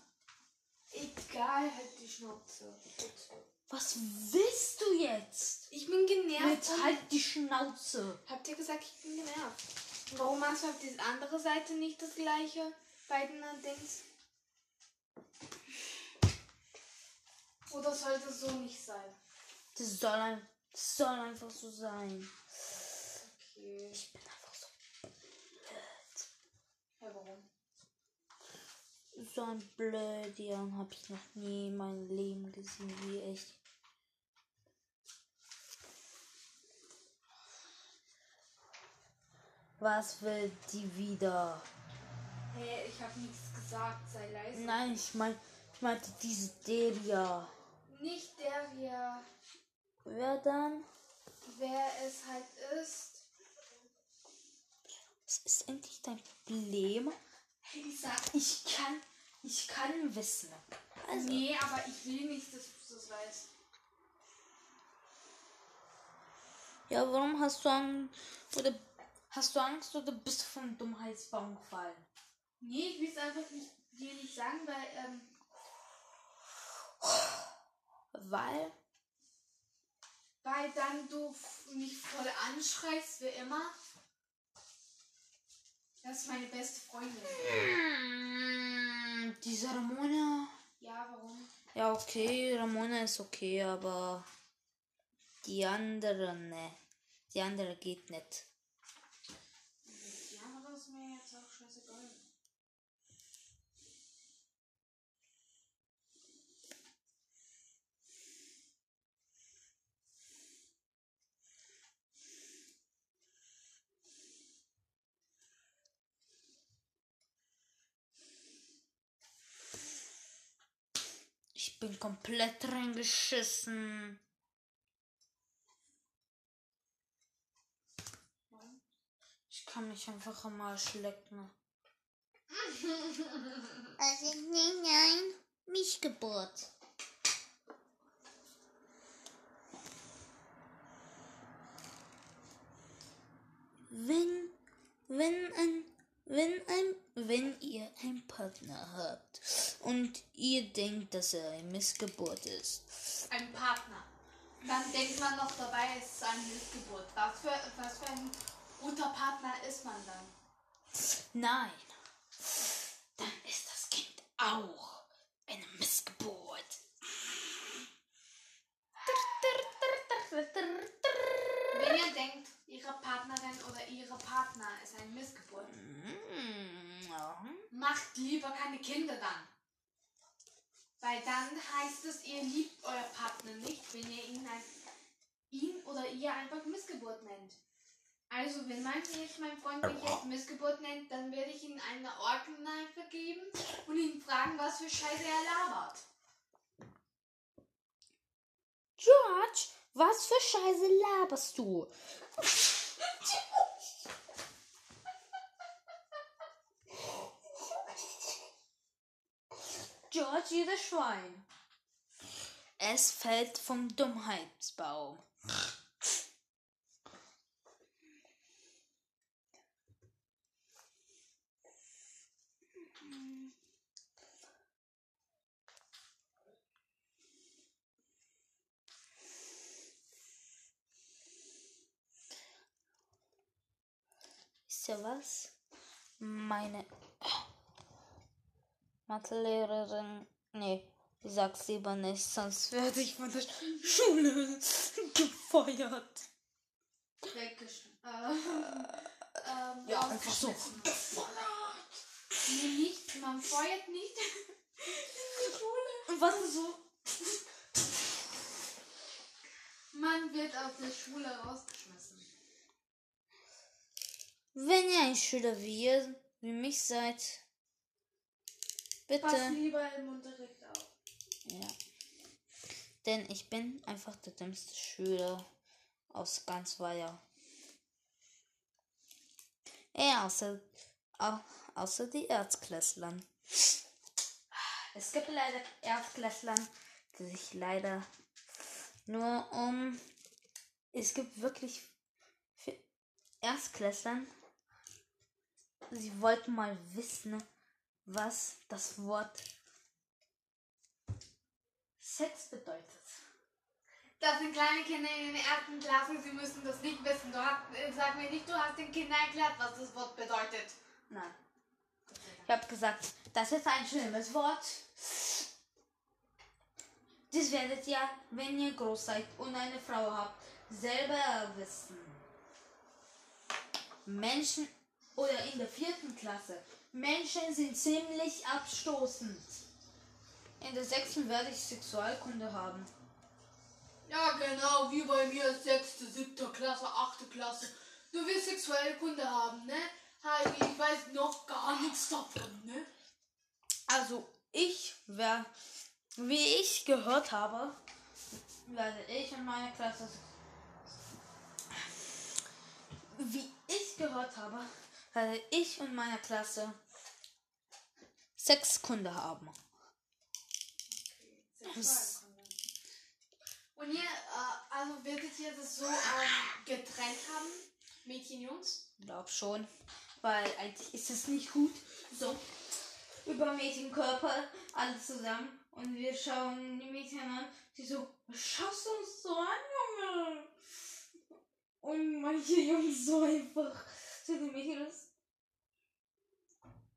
Egal, halt die Schnauze. Bitte. Was willst du jetzt? Ich bin genervt. Jetzt halt die Schnauze. Habt ihr gesagt, ich bin genervt? Warum machst du auf diese andere Seite nicht das gleiche bei den Dings? Oder sollte es so nicht sein? Das soll, ein, das soll einfach so sein. Okay. Ich bin einfach so blöd. Ja, warum? So ein Blödian habe ich noch nie in meinem Leben gesehen, wie echt. Was will die wieder? Hey, ich habe nichts gesagt, sei leise. Nein, ich mein, ich meinte diese Delia. Nicht der hier, Wer dann? wer es halt ist. Was ist endlich dein Problem? Hey, ich sag, Ich kann, ich kann wissen. Also, nee, aber ich will nicht, dass du das weißt. ja, warum hast du Angst? Oder hast du Angst oder bist du vom Dummheitsbaum gefallen? Nee, ich will es einfach nicht, dir nicht sagen, weil, ähm, Weil, weil dann du mich voll anschreist, wie immer. Das ist meine beste Freundin. diese Ramona. Ja, warum? Ja, okay, Ramona ist okay, aber die andere, ne. Die andere geht nicht. Die andere ist mir jetzt auch scheißegal. Ich bin komplett reingeschissen. Ich kann mich einfach am Arsch lecken. Also, nein, nein. Mischgeburt. Wenn, wenn ein, wenn ein, wenn ihr einen Partner habt und ihr denkt, dass er eine Missgeburt ist, Ein Partner. Dann denkt man noch dabei, es ist eine Missgeburt. Was für, was für ein guter Partner ist man dann? Nein. Dann ist das Kind auch eine Missgeburt. Wenn ihr denkt, ihre Partnerin oder ihre Partner ist eine Missgeburt, Mm, macht lieber keine Kinder dann. Weil dann heißt es, ihr liebt euer Partner nicht, wenn ihr ihn, ein, ihn oder ihr einfach Missgeburt nennt. Also, wenn mein, jetzt mein Freund mich jetzt Missgeburt nennt, dann werde ich ihm eine Orgenneife geben und ihn fragen, was für Scheiße er labert. George, was für Scheiße laberst du? George, jeder Schwein. Es fällt vom Dummheitsbaum. Wisst ihr was? Meine Mathelehrerin. Nee, ich sag's lieber nicht, sonst werde ich von der Schule gefeuert. Weggeschmissen. Äh, ähm, Ja, einfach so. rausgeschmissen. Nee, nicht. Man feuert nicht. In die Schule. Und was ist so? Man wird aus der Schule rausgeschmissen. Wenn ihr ein Schüler wie ihr, wie mich seid, Pass bitte. lieber im Unterricht auf. Ja. Denn ich bin einfach der dümmste Schüler aus ganz Weiher. Ja, außer, au, außer die Erzklässlern. Es gibt leider Erstklässlern, die sich leider nur um. Es gibt wirklich Erstklässlern. Sie wollten mal wissen, was das Wort Sex bedeutet. Das sind kleine Kinder in der ersten Klasse, sie müssen das nicht wissen. Du hast, äh, sag mir nicht, du hast den Kindern erklärt, was das Wort bedeutet. Nein. Ich habe gesagt, das ist ein schlimmes Wort. Das werdet ihr, wenn ihr groß seid und eine Frau habt, selber wissen. Menschen oder in der vierten Klasse. Menschen sind ziemlich abstoßend. In der sechsten werde ich Sexualkunde haben. Ja, genau, wie bei mir, sechste, siebte Klasse, achte Klasse. Du willst sexuelle Kunde haben, ne? Heidi, ich weiß noch gar nichts davon, ne? Also ich werde, wie ich gehört habe, werde ich in meiner Klasse, wie ich gehört habe, werde ich in meiner Klasse Sexkunde haben. Sexualkunde. Und ihr, äh, also werdet ihr das so ähm, getrennt haben? Mädchen, Jungs? Glaub schon, weil eigentlich ist es nicht gut, so über Mädchenkörper alles zusammen und wir schauen die Mädchen an, die so, was schaust du uns so an, Junge? Und manche Jungs so einfach zu den Mädchen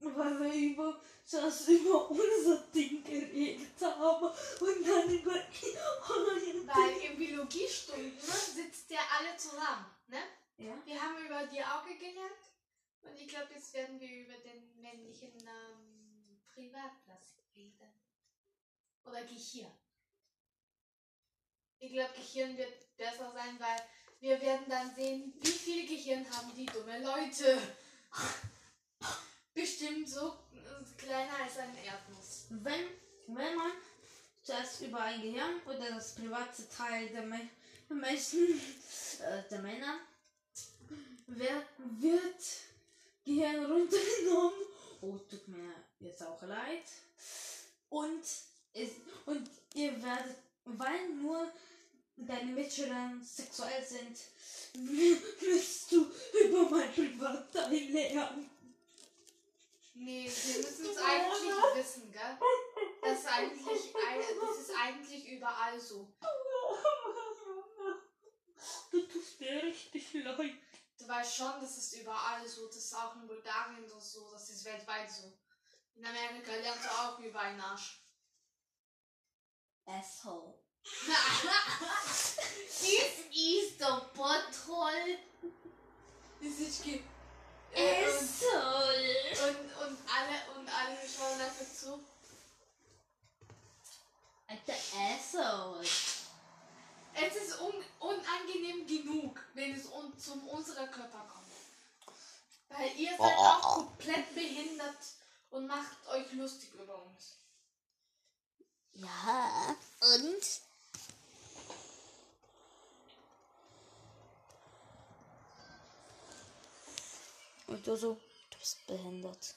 weil wir über das über unser Ding geredet haben und dann über eure Weil in Biologiestunden ne, sitzt ihr alle zusammen, ne? Ja. Wir haben über die Auge gelernt und ich glaube, jetzt werden wir über den männlichen ähm, Privatplatz reden. Oder Gehirn. Ich glaube, Gehirn wird besser sein, weil wir werden dann sehen, wie viel Gehirn haben die dumme Leute. Bestimmt so äh, kleiner als ein Erdnuss. Wenn, wenn man zuerst über ein Gehirn oder das private Teil der, Me der Menschen, äh, der Männer, wer wird Gehirn runtergenommen? Oh, tut mir jetzt auch leid. Und, es, und ihr werdet, weil nur deine Mitschüler sexuell sind, müsst du über mein Privatteil lernen. Nee, wir müssen es eigentlich wissen, gell? Das ist eigentlich, das ist eigentlich überall so. Du tust mir richtig leid. Du weißt schon, das ist überall so. Das ist auch in Bulgarien so. Das ist weltweit so. In Amerika lernst du auch über einen Arsch. Asshole. This is the Patrol. Das ist ge äh, und, Asshole. und, und alle und alle schauen einfach zu. Alter Asshole. Es ist un unangenehm genug, wenn es un zum unserer Körper kommt. Weil ihr seid auch komplett behindert und macht euch lustig über uns. Ja, und? Und du so, du bist behindert.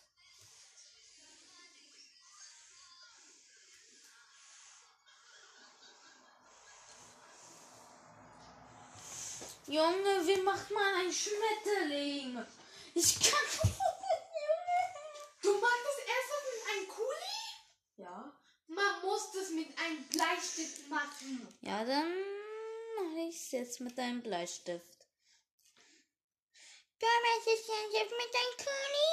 Junge, wie macht man ein Schmetterling? Ich kann. Du magst das erst mit einem Kuli? ja. Man muss das mit einem Bleistift machen. Ja, dann mache ich es jetzt mit einem Bleistift. Du arbeitest jetzt mit deinem Kuli?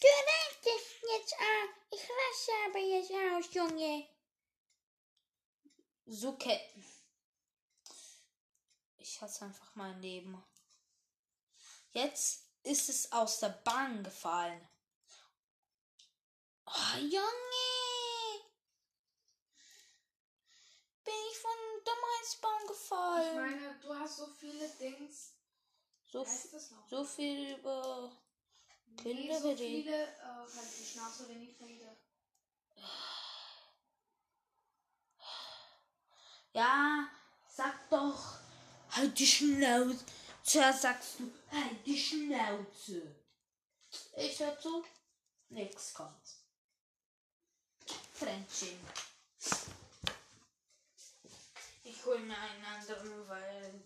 Du reichtest jetzt an. Ich raste aber jetzt aus, Junge. So Ketten. Ich hasse einfach mein Leben. Jetzt ist es aus der Bahn gefallen. Oh, Junge! Bin ich von Dummheitsbaum Ich gefallen? meine, du hast so viele Dings. So, so viel über Kinder Nee, so geredet. viele, äh, halt die Schnauze, wenn ich rede. Ja, sag doch. Halt die Schnauze. Zuerst sagst du, halt die Schnauze. Ich hör zu, nix kommt. Fremdschämen. Ich hol mir einen anderen, weil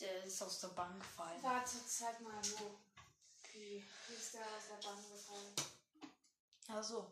der ist aus der Bahn gefallen. Warte, zeig mal, wo. Wie, ist der aus der Bahn gefallen? Also.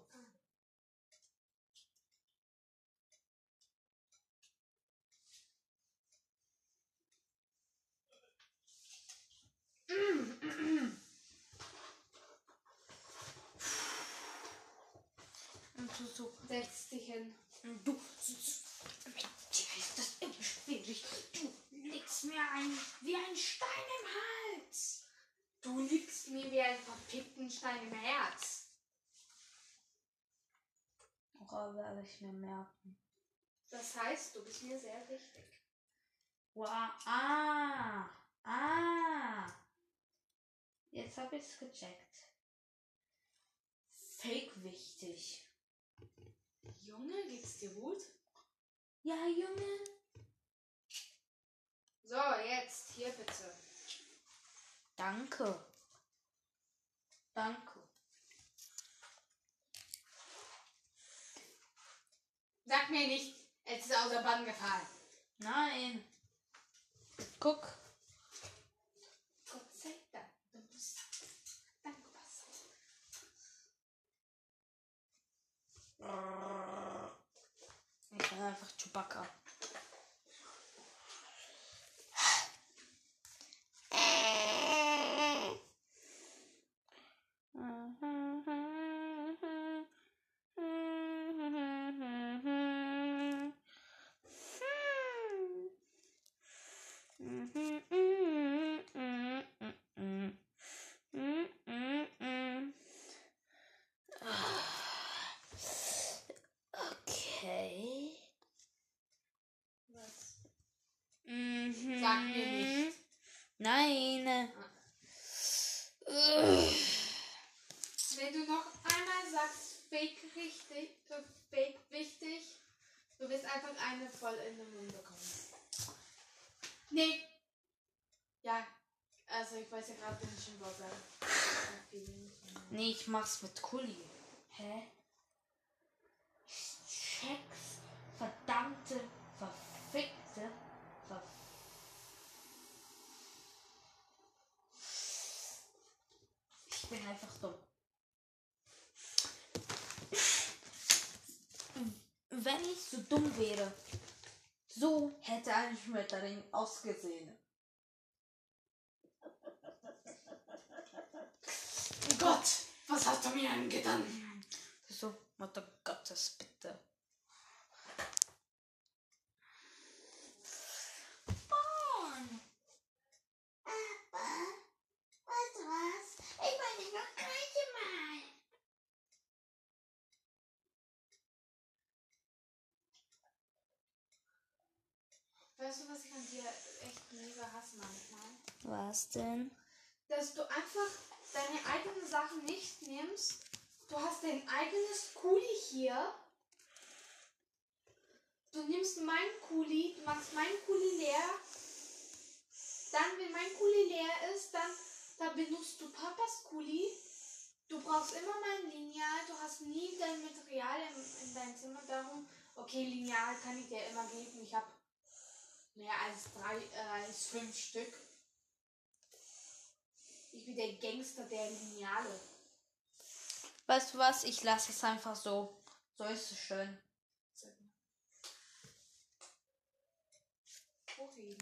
Und du so, Setz dich hin. und du, mit dir ist das immer schwierig. Du legst mir ein, wie ein Stein im Hals. Du liegst mir wie ein verfickten Stein im Herz. Woran werde ich mir merken? Das heißt, du bist mir sehr wichtig. Wow, ah, ah. Jetzt habe ich es gecheckt. Fake wichtig. Junge, geht's dir gut? Ja, Junge. So, jetzt, hier bitte. Danke. Danke. Sag mir nicht, es ist aus der Bahn gefallen. Nein. Guck. Gott sei Dank, du bist dankbar. Ich bin einfach Chewbacca. Okay. Was? Mhm. Sag mir nicht. Nein. Wenn du noch einmal sagst, fake richtig, äh, fake wichtig, du wirst einfach eine voll in den Mund bekommen. Nee. Ja, also ich weiß ja gerade, wenn ich schon Wort. Nee, ich mach's mit Kuli. Hä? Ich check's. Verdammte, verfickte, ver Ich bin einfach dumm. Wenn ich so dumm wäre, so hätte ein Schmetterling ausgesehen. Gott, was hast du mir angetan? So, Mutter Gottes, bitte. Weißt du was? Ich meine noch dreimal. Weißt du, was ich an dir echt mega hasse manchmal? Was denn? Dass du einfach deine eigenen Sachen nicht nimmst. Du hast dein eigenes Kuli hier. Du nimmst mein Kuli, du machst mein Kuli leer. Dann, wenn mein Kuli leer ist, dann, dann benutzt du Papas Kuli. Du brauchst immer mein Lineal, du hast nie dein Material in, in deinem Zimmer. Darum, okay, Lineal kann ich dir immer geben. Ich habe mehr als drei, äh, als fünf Stück. Ich bin der Gangster der Lineale. Weißt du was? Ich lasse es einfach so. So ist es schön. Wohin?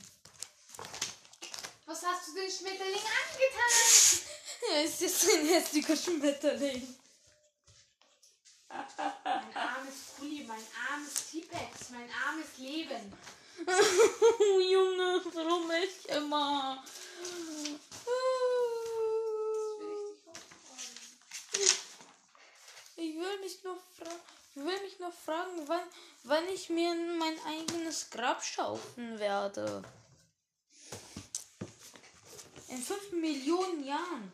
Was hast du den Schmetterling angetan? Er ist jetzt ein hässlicher Schmetterling. Mein armes Kuli, mein armes T-Pex, mein armes Leben. Junge, warum ich immer? Ich will mich nur fragen, ich will mich nur fragen, wann, wann ich mir mein eigenes Grab schaufeln werde. In fünf Millionen Jahren.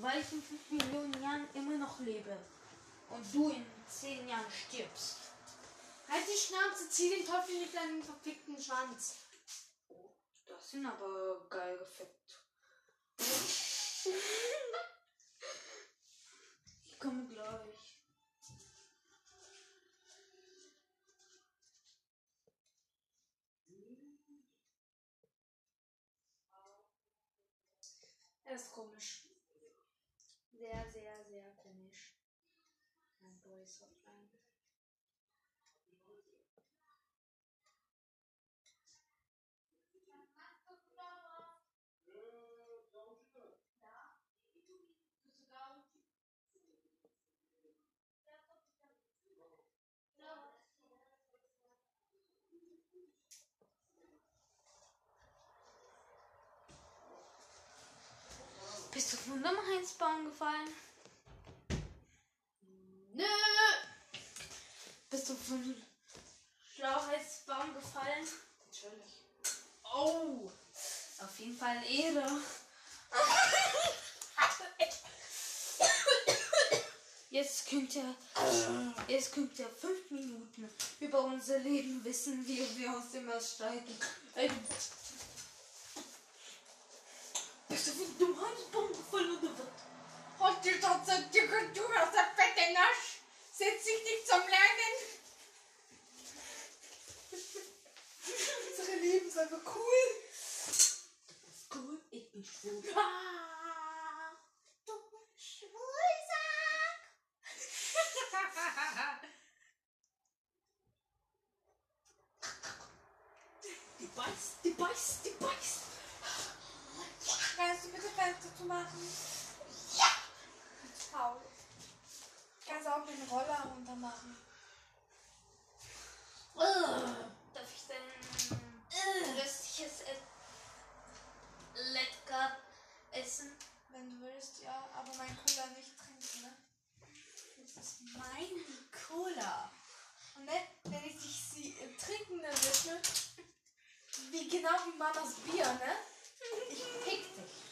Weil ich in fünf Millionen Jahren immer noch lebe. Und du in zehn Jahren stirbst. Halt die Schnauze, zieh den Teufel mit deinem verfickten Schwanz. Das sind aber geil gefickt. Ich komme gleich. Er ist komisch. Sehr, sehr, sehr komisch. Mein Boys Hotline. Bist du von dem Heinsbaum gefallen? Nö! Bist du von Schlauheitsbaum gefallen? Natürlich. Oh! Auf jeden Fall Ehre. Jetzt könnt ihr, jetzt könnt ihr fünf Minuten über unser Leben wissen, wie wir aus dem aussteigen. Bist du von dem Heinsbaum gefallen oder was? Halt die Schnauze, du, du hast der fette Nasch. Setz dich nicht zum Lernen. Unsere Leben ist einfach cool. Cool, ich bin schwul. Ah, du Schwulsack. Die beißt, die beißt, die beißt. Kannst du bitte Fenster zu machen? Ja! Faul. Kannst auch den Roller runter machen. Darf ich denn restliches Lecker essen? Wenn du willst, ja, aber mein Cola nicht trinken, ne? Das ist meine Cola. Und ne, wenn ich dich sie im Trinken erwische, wie genau wie Mamas Bier, ne? Ich fick dich.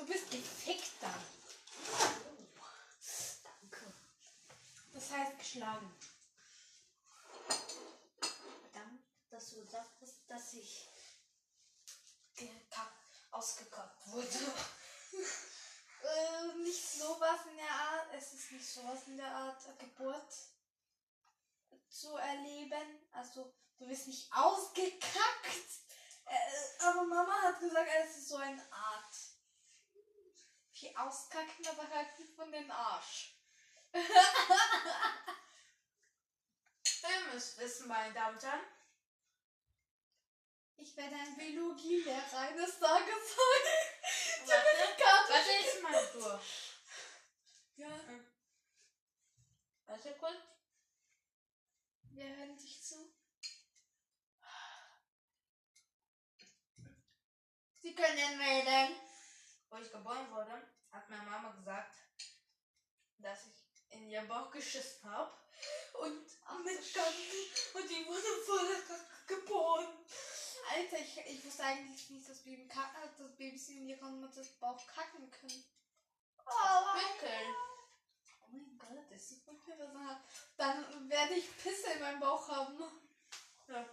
Du bist gefickt dann. Danke. Das heißt geschlagen. Danke, dass du sagtest, dass ich gekackt, ausgekackt wurde. Äh, nicht sowas in der Art, es ist nicht sowas in der Art Geburt zu erleben. Also, du wirst nicht ausgekackt. Äh, aber Mama hat gesagt, es ist so eine Art. Wie auskacken, aber halt nicht von dem Arsch. Ihr müsst wissen, meine Damen und Herren. Ich werde ein Biologielehrer eines Tages sein. Warte, warte, jetzt mal durch. Ja, Warte kurz. wir hören dich zu. Sie können wählen. Wo ich geboren wurde, hat meine Mama gesagt, dass ich in ihr Bauch geschissen habe. Und mit Ganzen. Und die wurde voller Kacke geboren. Alter, ich, ich wusste eigentlich nicht, dass, Baby kacken, dass Babys in ihrem Bauch kacken können. Winkel. Oh mein Gott, das ist wirklich was. Dann werde ich Pisse in meinem Bauch haben. Ja.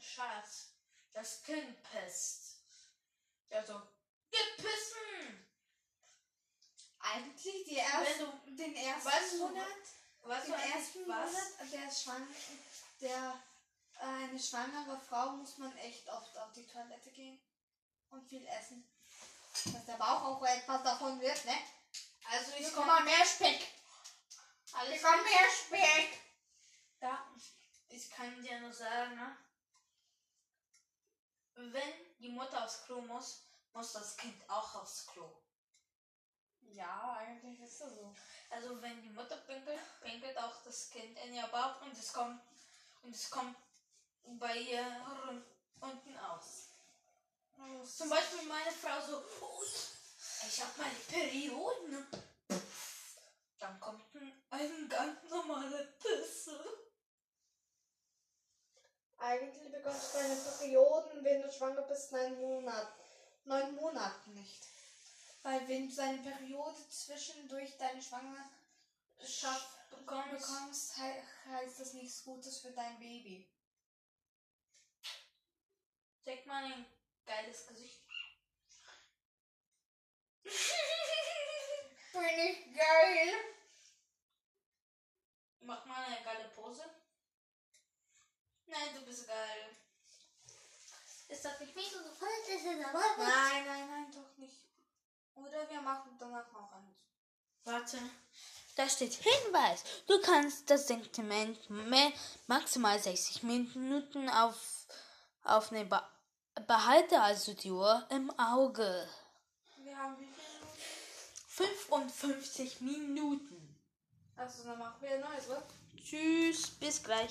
Schatz, das Kind pisst. Also, geh pissen! Eigentlich die Wenn ersten, du, den ersten weißt du, Monat, weißt du den ersten was? Monat, der schwang, der äh, eine schwangere Frau muss man echt oft auf die Toilette gehen und viel essen. Dass der Bauch auch etwas davon wird, ne? Also ich Bekomm mal mehr Speck. alles Bekomm mehr Speck. da. Ich kann dir nur sagen, ne? wenn die Mutter aufs Klo muss, muss das Kind auch aufs Klo. Ja, eigentlich ist das so. Also wenn die Mutter pinkelt, pinkelt auch das Kind in ihr Bauch und es kommt und es kommt bei ihr unten aus. Zum Beispiel meine Frau so, "Ui, ich habe meine Perioden. Dann kommt ein, ein ganz normaler Pisse. Eigentlich bekommst du deine Perioden, wenn du schwanger bist, neun Monaten. Neun Monaten nicht. Weil wenn du deine Periode zwischendurch deine Schwangerschaft bekommst, bekommst he heißt das nichts Gutes für dein Baby. Zeig mal ein geiles Gesicht. Bin ich geil. Mach mal eine geile Pose. Nein, du bist geil. Ist das nicht mega so falsch? Ist es aber Nein, nein, nein, doch nicht. Oder wir machen danach noch eins. Warte. Da steht Hinweis. Du kannst das Sentiment mehr, maximal 60 Minuten auf, aufnehmen. Be behalte also die Uhr im Auge. Wir haben wie viel Minuten? 55 Minuten. Also dann machen wir ein neues, oder? Tschüss, bis gleich.